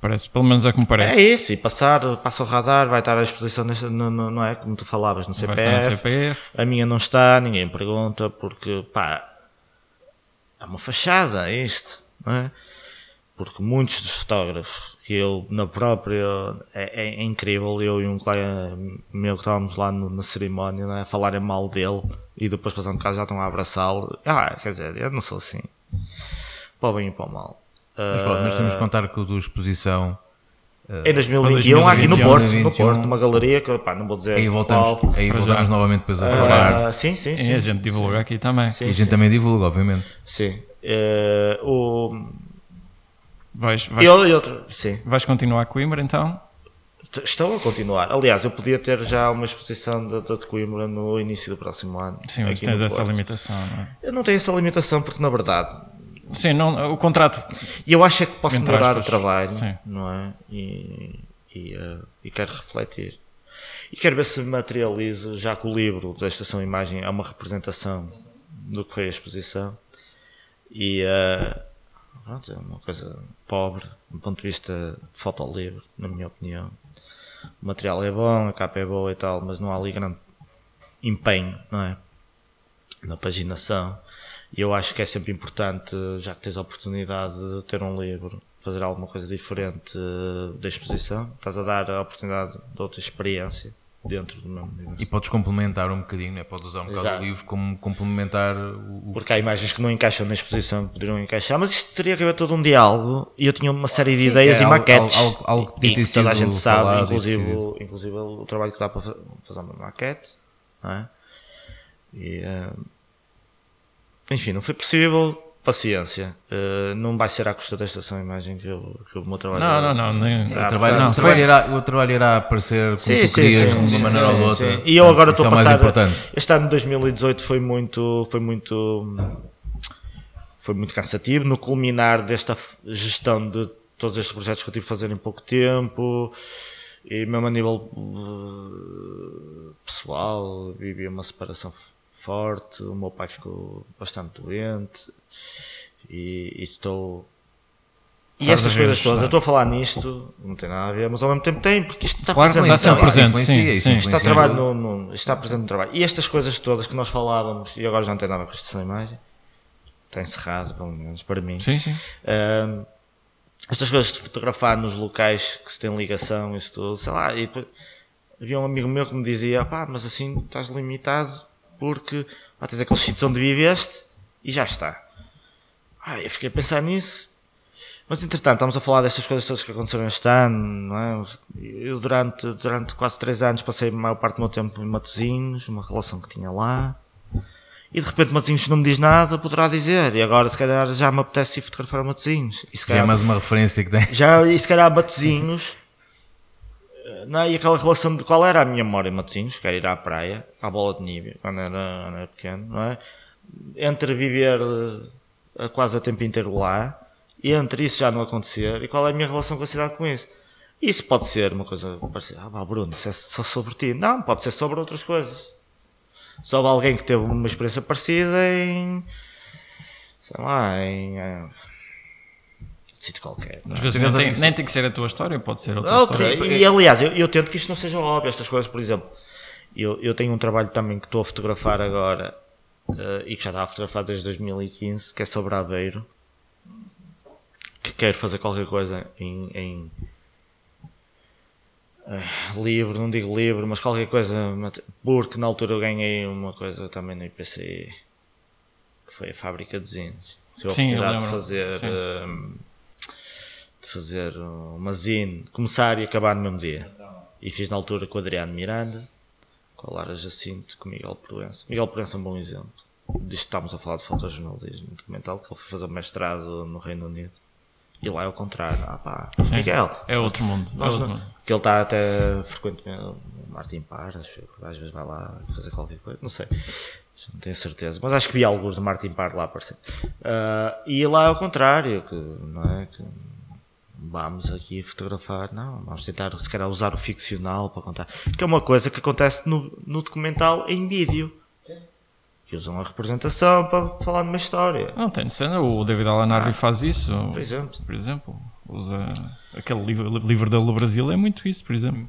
Parece, pelo menos é como parece. É isso, e passar, passa o radar, vai estar à exposição, no, no- não é? Como tu falavas, no Vai estar CPF. CPF. A minha não está, ninguém pergunta, porque, pá, é uma fachada isto, não é? Porque muitos dos fotógrafos, que eu na própria, é, é- é incrível, eu e um colega meu que estávamos lá no- na cerimónia, não é? falarem mal dele e depois passando de casa já estão a abraçá-lo. Ah, quer dizer, eu não sou assim. Para o bem e para o mal. Mas pronto, nós temos que contar com a tua exposição. Em 2021, aqui no 2021, Porto, no 2021. Porto, numa galeria que, pá, não vou dizer Aí voltamos, qual. aí voltamos já. novamente depois a Ah, falar. sim, sim, sim. E a gente divulga aqui também. Sim, e a gente sim. também divulga, obviamente. Sim. Eh, o... Vais, vais, e outro- e outro, sim. vais continuar com Coimbra então? Estou a continuar. Aliás, eu podia ter já uma exposição da da de Coimbra no início do próximo ano. Sim, mas tens essa limitação, não é? Eu não tenho essa limitação porque, na verdade, Sim, não, o contrato. e eu acho é que posso melhorar o trabalho, sim. não é? E, e, eh, e quero refletir. E quero ver se materializo, já que o livro da Estação Imagem é uma representação do que foi a exposição. E eh, pronto, é uma coisa pobre, do ponto de vista de fotolivro, na minha opinião. O material é bom, a capa é boa e tal, mas não há ali grande empenho, não é? na paginação. E eu acho que é sempre importante, já que tens a oportunidade de ter um livro, fazer alguma coisa diferente eh, da exposição. Estás a dar a oportunidade de outra experiência dentro do mesmo universo. E podes complementar um bocadinho, né? podes usar um bocado Exato. o livro como complementar o, o- Porque há imagens que não encaixam na exposição, que poderiam encaixar, mas isto teria que haver todo um diálogo e eu tinha uma série de ideias é e algo- maquetes. algo- algo- algo que e que toda a gente sabe, inclusive, inclusive o trabalho que dá para fa- fazer uma maquete. Não é? E, eh, enfim, não foi possível. Paciência. Eh, não vai ser à custa desta estação imagem que, eu, que o meu trabalho. Não, não, não. nem- Ah, o trabalho, não, o, trabalho irá, o trabalho irá aparecer como Sim, tu querias sim, de uma maneira sim, ou de sim. outra. E eu agora Isso estou é a passar. Este ano de 2018 foi muito, foi muito, foi muito cansativo no culminar desta gestão de todos estes projetos que eu tive a fazer em pouco tempo e mesmo a nível eh, pessoal vivi uma separação forte. O meu pai ficou bastante doente e, e estou e Estás estas a ver coisas todas, eu estou a falar nisto, não tem nada a ver, mas ao mesmo tempo tem, porque isto está Claro presente. está sempre presente, sim, sim. Está trabalho no, no- está presente no trabalho. E estas coisas todas que nós falávamos, e agora já não tem nada com esta imagem, está encerrado, pelo menos para mim. Sim, sim. Ahm, estas coisas de fotografar nos locais que se tem ligação, isso tudo, sei lá. E depois havia um amigo meu que me dizia: pá, mas assim estás limitado porque pá, tens aquele sítios onde viveste e já está. Ah, eu fiquei a pensar nisso. Mas entretanto, estamos a falar destas coisas todas que aconteceram este ano, não é? Eu durante, durante quase três anos passei a maior parte do meu tempo em Matosinhos, uma relação que tinha lá. E de repente Matosinhos não me diz nada, poderá dizer. E agora se calhar já me apetece ir fotografar Matosinhos. E se Já é calhar, mais uma referência que tem. já, e se calhar Matosinhos. eh, Não, é? e aquela relação de qual era a minha memória em Matosinhos, que era ir à praia, à bola de nível, quando era, quando era pequeno, não é? Entre viver quase a tempo inteiro lá, e entre isso já não acontecer, e qual é a minha relação com a cidade com isso? Isso pode ser uma coisa parecida, ah, Bruno, isso é só sobre ti. Não, pode ser sobre outras coisas. Houve alguém que teve uma experiência parecida em. sei lá, em. eh, sítio qualquer. não é? Às vezes nem tem, nem tem que ser a tua história, pode ser outra Outra, história. e, e, aliás, eu, eu tento que isto não seja óbvio, estas coisas, por exemplo, eu, eu tenho um trabalho também que estou a fotografar agora eh, e que já estava a fotografar desde 2015, que é sobre Aveiro, que quero fazer qualquer coisa em, em eh, livro, não digo livro, mas qualquer coisa, porque na altura eu ganhei uma coisa também no IPCI, que foi a fábrica de zines. Tive a Sim, oportunidade de fazer eh, de fazer uma zine, começar e acabar no mesmo dia. E fiz na altura com o Adriano Miranda, com a Lara Jacinto, com o Miguel Proença. Miguel Proença é um bom exemplo. Disto que estamos a falar de fotojornalismo documental, que ele foi fazer um mestrado no Reino Unido. E lá é o contrário. Ah pá, Sim. Miguel. É outro mundo. É Nós outro não- mundo. que ele está até frequentemente no Martin Par, acho que às vezes vai lá fazer qualquer coisa, não sei, não tenho certeza, mas acho que vi alguns do Martin Par lá aparecer. Ah, e lá é o contrário, que não é que vamos aqui fotografar, não, vamos tentar se calhar usar o ficcional para contar, que é uma coisa que acontece no, no documental em vídeo. Que usam a representação para falar de uma história, Não, tem cena. O David Alan Harvey faz isso. por exemplo. Por exemplo, usa aquele livro, livro dele do Brasil, é muito isso, por exemplo.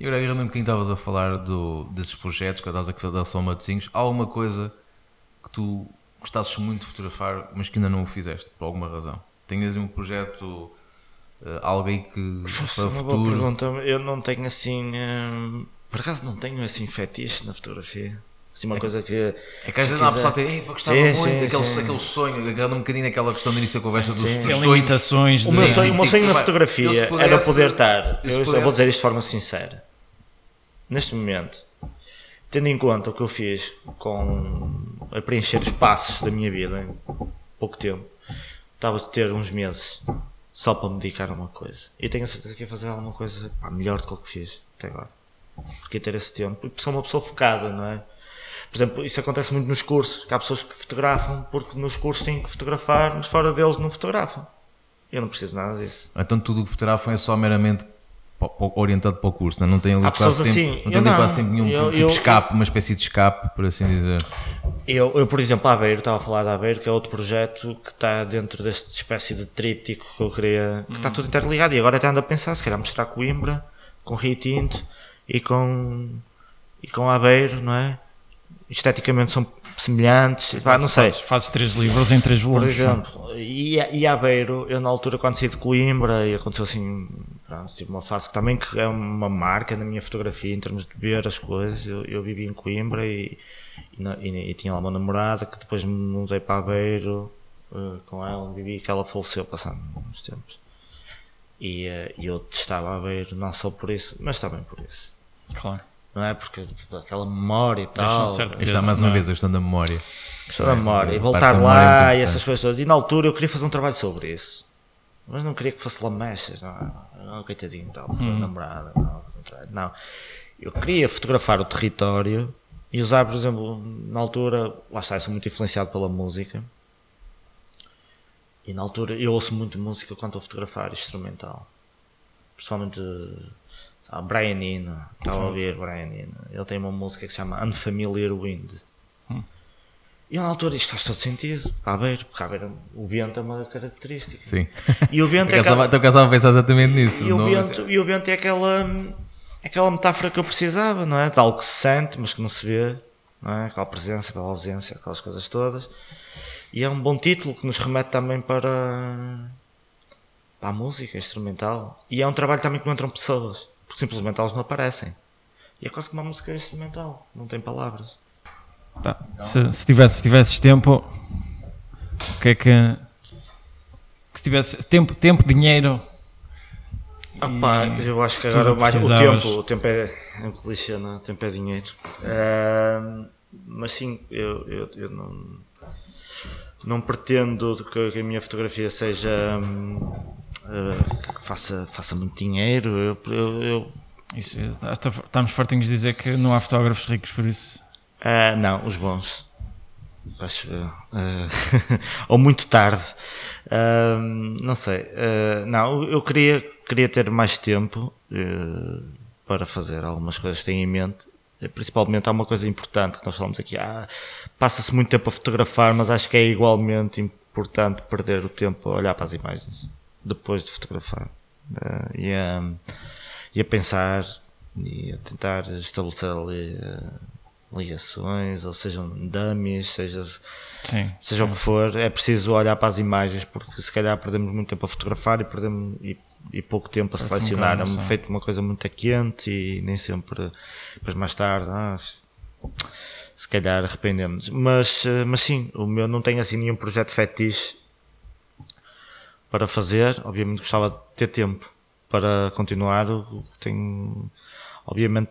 E agora, lembro-me que estavas a falar do, desses projetos, que estavas a da São Matosinhos. Há alguma coisa que tu gostasses muito de fotografar, mas que ainda não o fizeste, por alguma razão? Tenhas um projeto, eh, algo aí que Isso para é o uma boa futuro. pergunta. Eu não tenho assim. hum, por acaso não tenho assim fetiche na fotografia. Assim, uma coisa que. É que às vezes há pessoal que tem, "Ei, pá, gostava Sim, muito sim, daquele, sim. aquele sonho, agarrando um bocadinho naquela questão do início da conversa dos, sim. dos sonhos. limitações O meu Sim, sonho, o meu sonho na fotografia eu se era pudesse- poder estar. eu Eu, pudesse- vou dizer isto de forma sincera. Neste momento, tendo em conta o que eu fiz com a preencher os passos da minha vida em pouco tempo, estava de ter uns meses só para me dedicar a uma coisa. E tenho a certeza que ia fazer alguma coisa pá, melhor do que o que fiz até agora. Porque ter esse tempo. E sou uma pessoa focada, não é? Por exemplo, isso acontece muito nos cursos, que há pessoas que fotografam porque nos cursos têm que fotografar, mas fora deles não fotografam. Eu não preciso nada disso. Então tudo o que fotografam é só meramente orientado para o curso, não, é? não tem ali Há quase tempo, assim, não tem ali não. quase tempo nenhum Eu- tipo eu- escape, uma espécie de escape, por assim dizer. Eu, eu, por exemplo, a Aveiro, estava a falar da Aveiro, que é outro projeto que está dentro desta espécie de tríptico que eu queria, que está tudo interligado. E agora até ando a pensar, se calhar mostrar Coimbra, com Rio Tinto e com, e com Aveiro, não é? esteticamente são semelhantes, pá, não sei. Fazes, fazes três livros em três Por volumes. exemplo, e, e Aveiro, eu na altura quando saí de Coimbra e aconteceu assim, pronto, tive uma fase que também que é uma marca na minha fotografia em termos de ver as coisas. Eu, eu vivi em Coimbra e, e, na- e- e tinha lá uma namorada que depois me mudei para Aveiro eh, com ela, vivi que ela faleceu passando uns tempos. E, e eu testava Aveiro não só por isso, mas também por isso. Claro. Não é? Porque aquela memória e tal. certo está mais uma Não vez a questão da memória. Questão da memória. E a voltar é lá e essas coisas todas. E na altura eu queria fazer um trabalho sobre isso. Mas não queria que fosse lamechas. Não, não coitadinho, tal, hum. namorada. Não, não. Eu queria fotografar o território e usar, por exemplo, na altura, lá está, eu sou muito influenciado pela música. E na altura eu ouço muito música quando estou a fotografar instrumental. Principalmente sabe, Brian Eno. Estava a ouvir Brian Eno. Ele tem uma música que se chama Unfamiliar Wind. E na altura isto faz todo sentido. A ver, o vento é uma característica. Sim. E o vento é Estou aquela, estava a pensar exatamente nisso. e o vento, e o vento é aquela, aquela metáfora que eu precisava, não é? De algo que se sente, mas que não se vê, não é? Aquela presença, aquela ausência, aquelas coisas todas. E é um bom título que nos remete também para, para a música instrumental. E é um trabalho também que não entram pessoas, porque simplesmente elas não aparecem. E é quase como uma música instrumental, não tem palavras. Tá. Se, se, tivesse, se tivesses tempo, o que é que. que se tivesse tempo, tempo dinheiro. Opa, eu acho que agora mais o tempo, o tempo é, é um clichê, não é? O tempo é dinheiro. Ahm, mas sim, eu, eu, eu não, não pretendo que, a minha fotografia seja ah, que faça, faça muito dinheiro. Eu, eu, eu- Isso, está- estamos fartinhos de dizer que não há fotógrafos ricos por isso. Ah, não, os bons. Ah, ou muito tarde. Ahm, não sei. não, eu queria, queria ter mais tempo para fazer algumas coisas que tenho em mente. Principalmente há uma coisa importante que nós falamos aqui. Ah, Passa-se muito tempo a fotografar, mas acho que é igualmente importante perder o tempo a olhar para as imagens depois de fotografar. E, a, e a pensar e a tentar estabelecer ali ligações, ou sejam dummies, seja Sim. seja o que for, é preciso olhar para as imagens porque se calhar perdemos muito tempo a fotografar e perdemos e, e pouco tempo a Parece um selecionar. É sim. feito uma coisa muito quente e nem sempre depois mais tarde, ah, se calhar arrependemos. Mas, eh, mas sim, o meu não tem assim nenhum projeto fetiche para fazer. Obviamente gostava de ter tempo para continuar. Tenho, obviamente,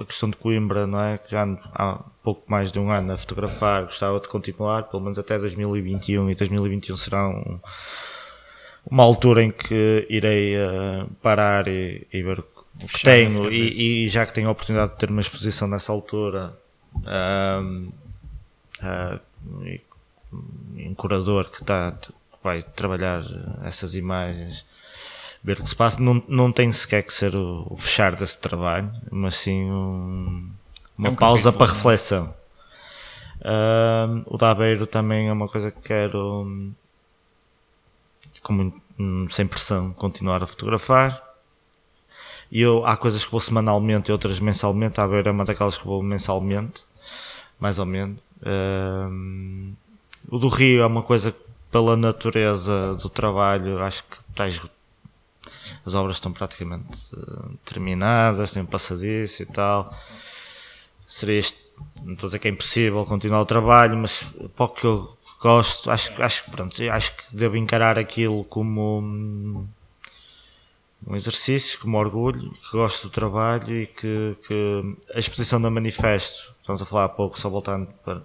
a questão de Coimbra, não é? Que ando há pouco mais de um ano a fotografar, gostava de continuar, pelo menos até 2021, e 2021 será um- uma altura em que irei eh, parar e, e ver o que tenho, e, e já que tenho a oportunidade de ter uma exposição nessa altura, e- e um curador que está vai trabalhar essas imagens ver o que se passa não, não tem sequer que ser o, o fechar desse trabalho mas sim um- uma É um pausa capítulo, para não é? reflexão Ahm, o da Aveiro também é uma coisa que quero com hum, sem pressão continuar a fotografar e eu, há coisas que vou semanalmente e outras mensalmente. A ver é uma daquelas que vou mensalmente, mais ou menos. Ahm, o do Rio é uma coisa que, pela natureza do trabalho, acho que está esgo- as obras estão praticamente eh, terminadas, tem passadiço e tal. Seria isto, não estou a dizer que é impossível continuar o trabalho, mas para o que eu gosto, acho, acho, pronto, acho que devo encarar aquilo como. hum, um exercício como orgulho, que gosto do trabalho e que, que a exposição da manifesto, estamos a falar há pouco, só voltando para.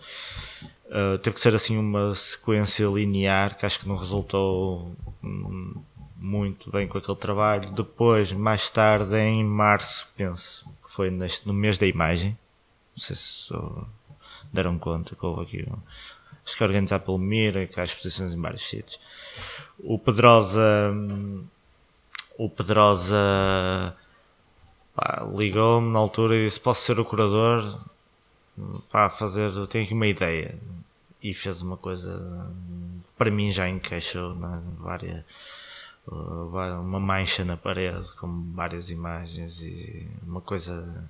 Uh, teve que ser assim uma sequência linear que acho que não resultou hum, muito bem com aquele trabalho. Depois, mais tarde, em março, penso que foi neste, no mês da imagem, não sei se deram conta que houve aqui. Acho que é organizado pelo Mira, que há exposições em vários sítios. O Pedrosa. o Pedrosa ligou-me na altura e disse: Posso ser o curador? Pá, fazer, tenho aqui uma ideia. E fez uma coisa para mim já encaixou na várias uma mancha na parede com várias imagens e uma coisa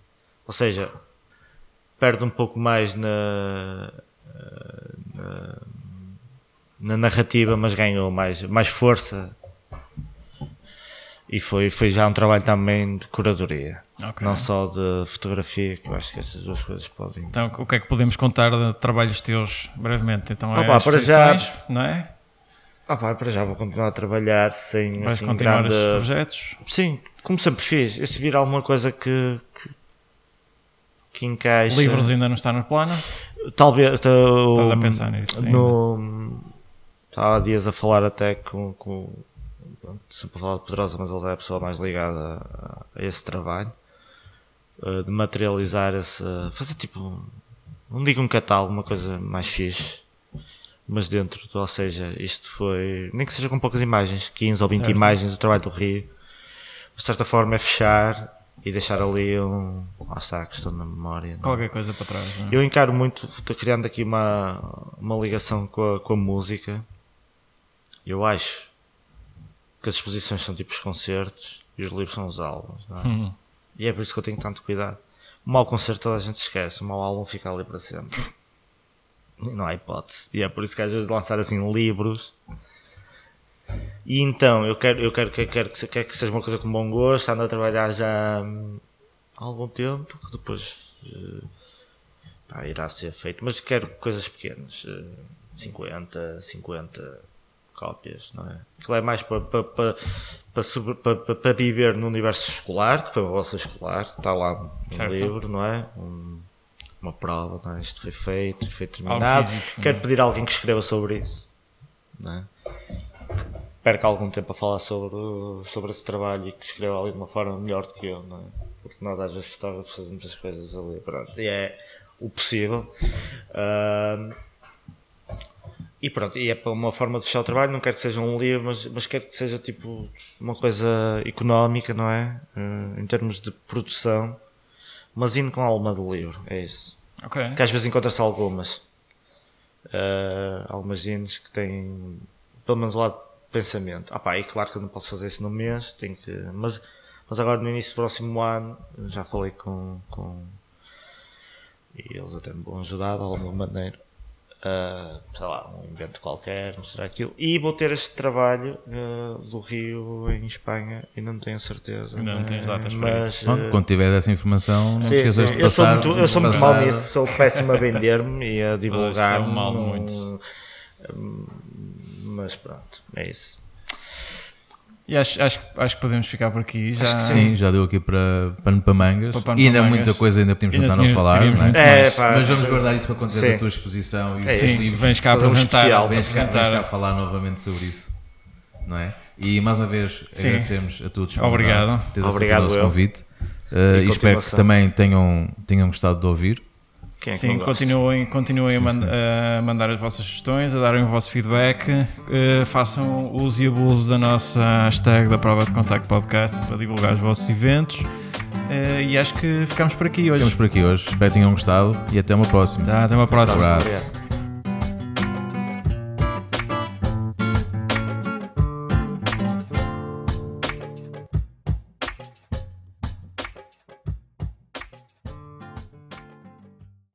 ou seja perde um pouco mais na, na, na narrativa, mas ganhou mais, mais força. E foi, foi já um trabalho também de curadoria, Ok. não só de fotografia, que eu acho que essas duas coisas podem. Então, o que é que podemos contar de trabalhos teus brevemente? Então, é Opa, para já- não é? Ah, pá, para já vou continuar a trabalhar sem Vais assim, continuar grande... esses projetos? Sim, como sempre fiz. Eu se vir alguma coisa que, que, que encaixa. Livros ainda não está no plano? Talvez. Estou, Estás a pensar nisso No, estava há dias a falar até com. com sempre falar de Pedrosa, mas ele é a pessoa mais ligada a, a esse trabalho. eh, De materializar esse. Fazer tipo. Não digo um catálogo, uma coisa mais fixe. Mas dentro, ou seja, isto foi. Nem que seja com poucas imagens, 15 ou 20 Certo. imagens do trabalho do Rio. De certa forma é fechar e deixar ali um. Lá está a questão da memória. não é? Qualquer coisa para trás, não é? Eu encaro muito, estou criando aqui uma, uma ligação com a, com a música. Eu acho que as exposições são tipo os concertos e os livros são os álbuns. não é? Hum. E é por isso que eu tenho tanto cuidado. O mau concerto toda a gente esquece, o mau álbum fica ali para sempre. Não há hipótese. E é por isso que às vezes lançar assim livros. E então, eu quero, eu quero, que- quero, que, quero que seja uma coisa com bom gosto, ando a trabalhar já hum, há algum tempo, que depois eh, pá, irá ser feito. Mas quero coisas pequenas, eh, 50, 50 cópias, não é? Aquilo é mais para, para, para, para, sobre- para, para- viver no universo escolar, que foi uma bolsa escolar, que está lá no Certo. livro, não é? Um- uma prova, não é? Isto foi feito, foi terminado. físico, Quero é? pedir a alguém que escreva sobre isso, não é? Perca algum tempo a falar sobre, sobre esse trabalho e que escreva ali de uma forma melhor do que eu, não é? Porque nós às vezes fotógrafos fazemos as coisas ali, pronto, e é o possível. E pronto, e é para uma forma de fechar o trabalho, não quero que seja um livro, mas, mas quero que seja tipo uma coisa económica, não é? Eh, em termos de produção, mas indo com a alma do livro, é isso. Ok. Que às vezes encontra-se algumas. eh, algumas zines que têm pelo menos o lado de pensamento. Ah pá, e claro que eu não posso fazer isso no mês, tenho que. Mas, mas agora no início do próximo ano já falei com. com e eles até me vão ajudar de alguma maneira. Ah, sei lá, um invento qualquer, mostrar aquilo. E vou ter este trabalho ah, do Rio em Espanha, ainda não tenho certeza. Ainda não tens datas para mas, isso. Pronto, ah, quando tiver essa informação, não te Sim, esqueças sim. de Eu sou passar. muito, eu sou muito passar- mal nisso, sou péssimo a vender-me e a divulgar. Pois, é um mal não- muito. Hum, Mas pronto, é isso. E acho, acho, acho que podemos ficar por aqui. Já... Acho que sim, já deu aqui para pano para mangas. Para pano e ainda para mangas. muita coisa, ainda podemos Ainda tentar não falar. não é? É, pá, Mas vamos guardar isso para tiveres Sim. a tua exposição e É Sim, livro. vens cá apresentar. especial. Vens cá, vens cá falar novamente sobre isso. Não é? E mais uma vez Sim. agradecemos a todos Obrigado. por teres aceitado Obrigado o nosso eu. convite. Uh, E espero que também tenham, tenham gostado de ouvir. Quem é que Sim, gosta? continuem, continuem a, man- a mandar as vossas sugestões, a darem o vosso feedback. eh, façam uso e abuso da nossa hashtag da Prova de Contacto Podcast para divulgar os vossos eventos. Eh, e acho que ficamos por aqui hoje. Ficamos por aqui hoje. Espero que tenham gostado e até uma próxima. Tá, até uma próxima. Abraço. Obrigado.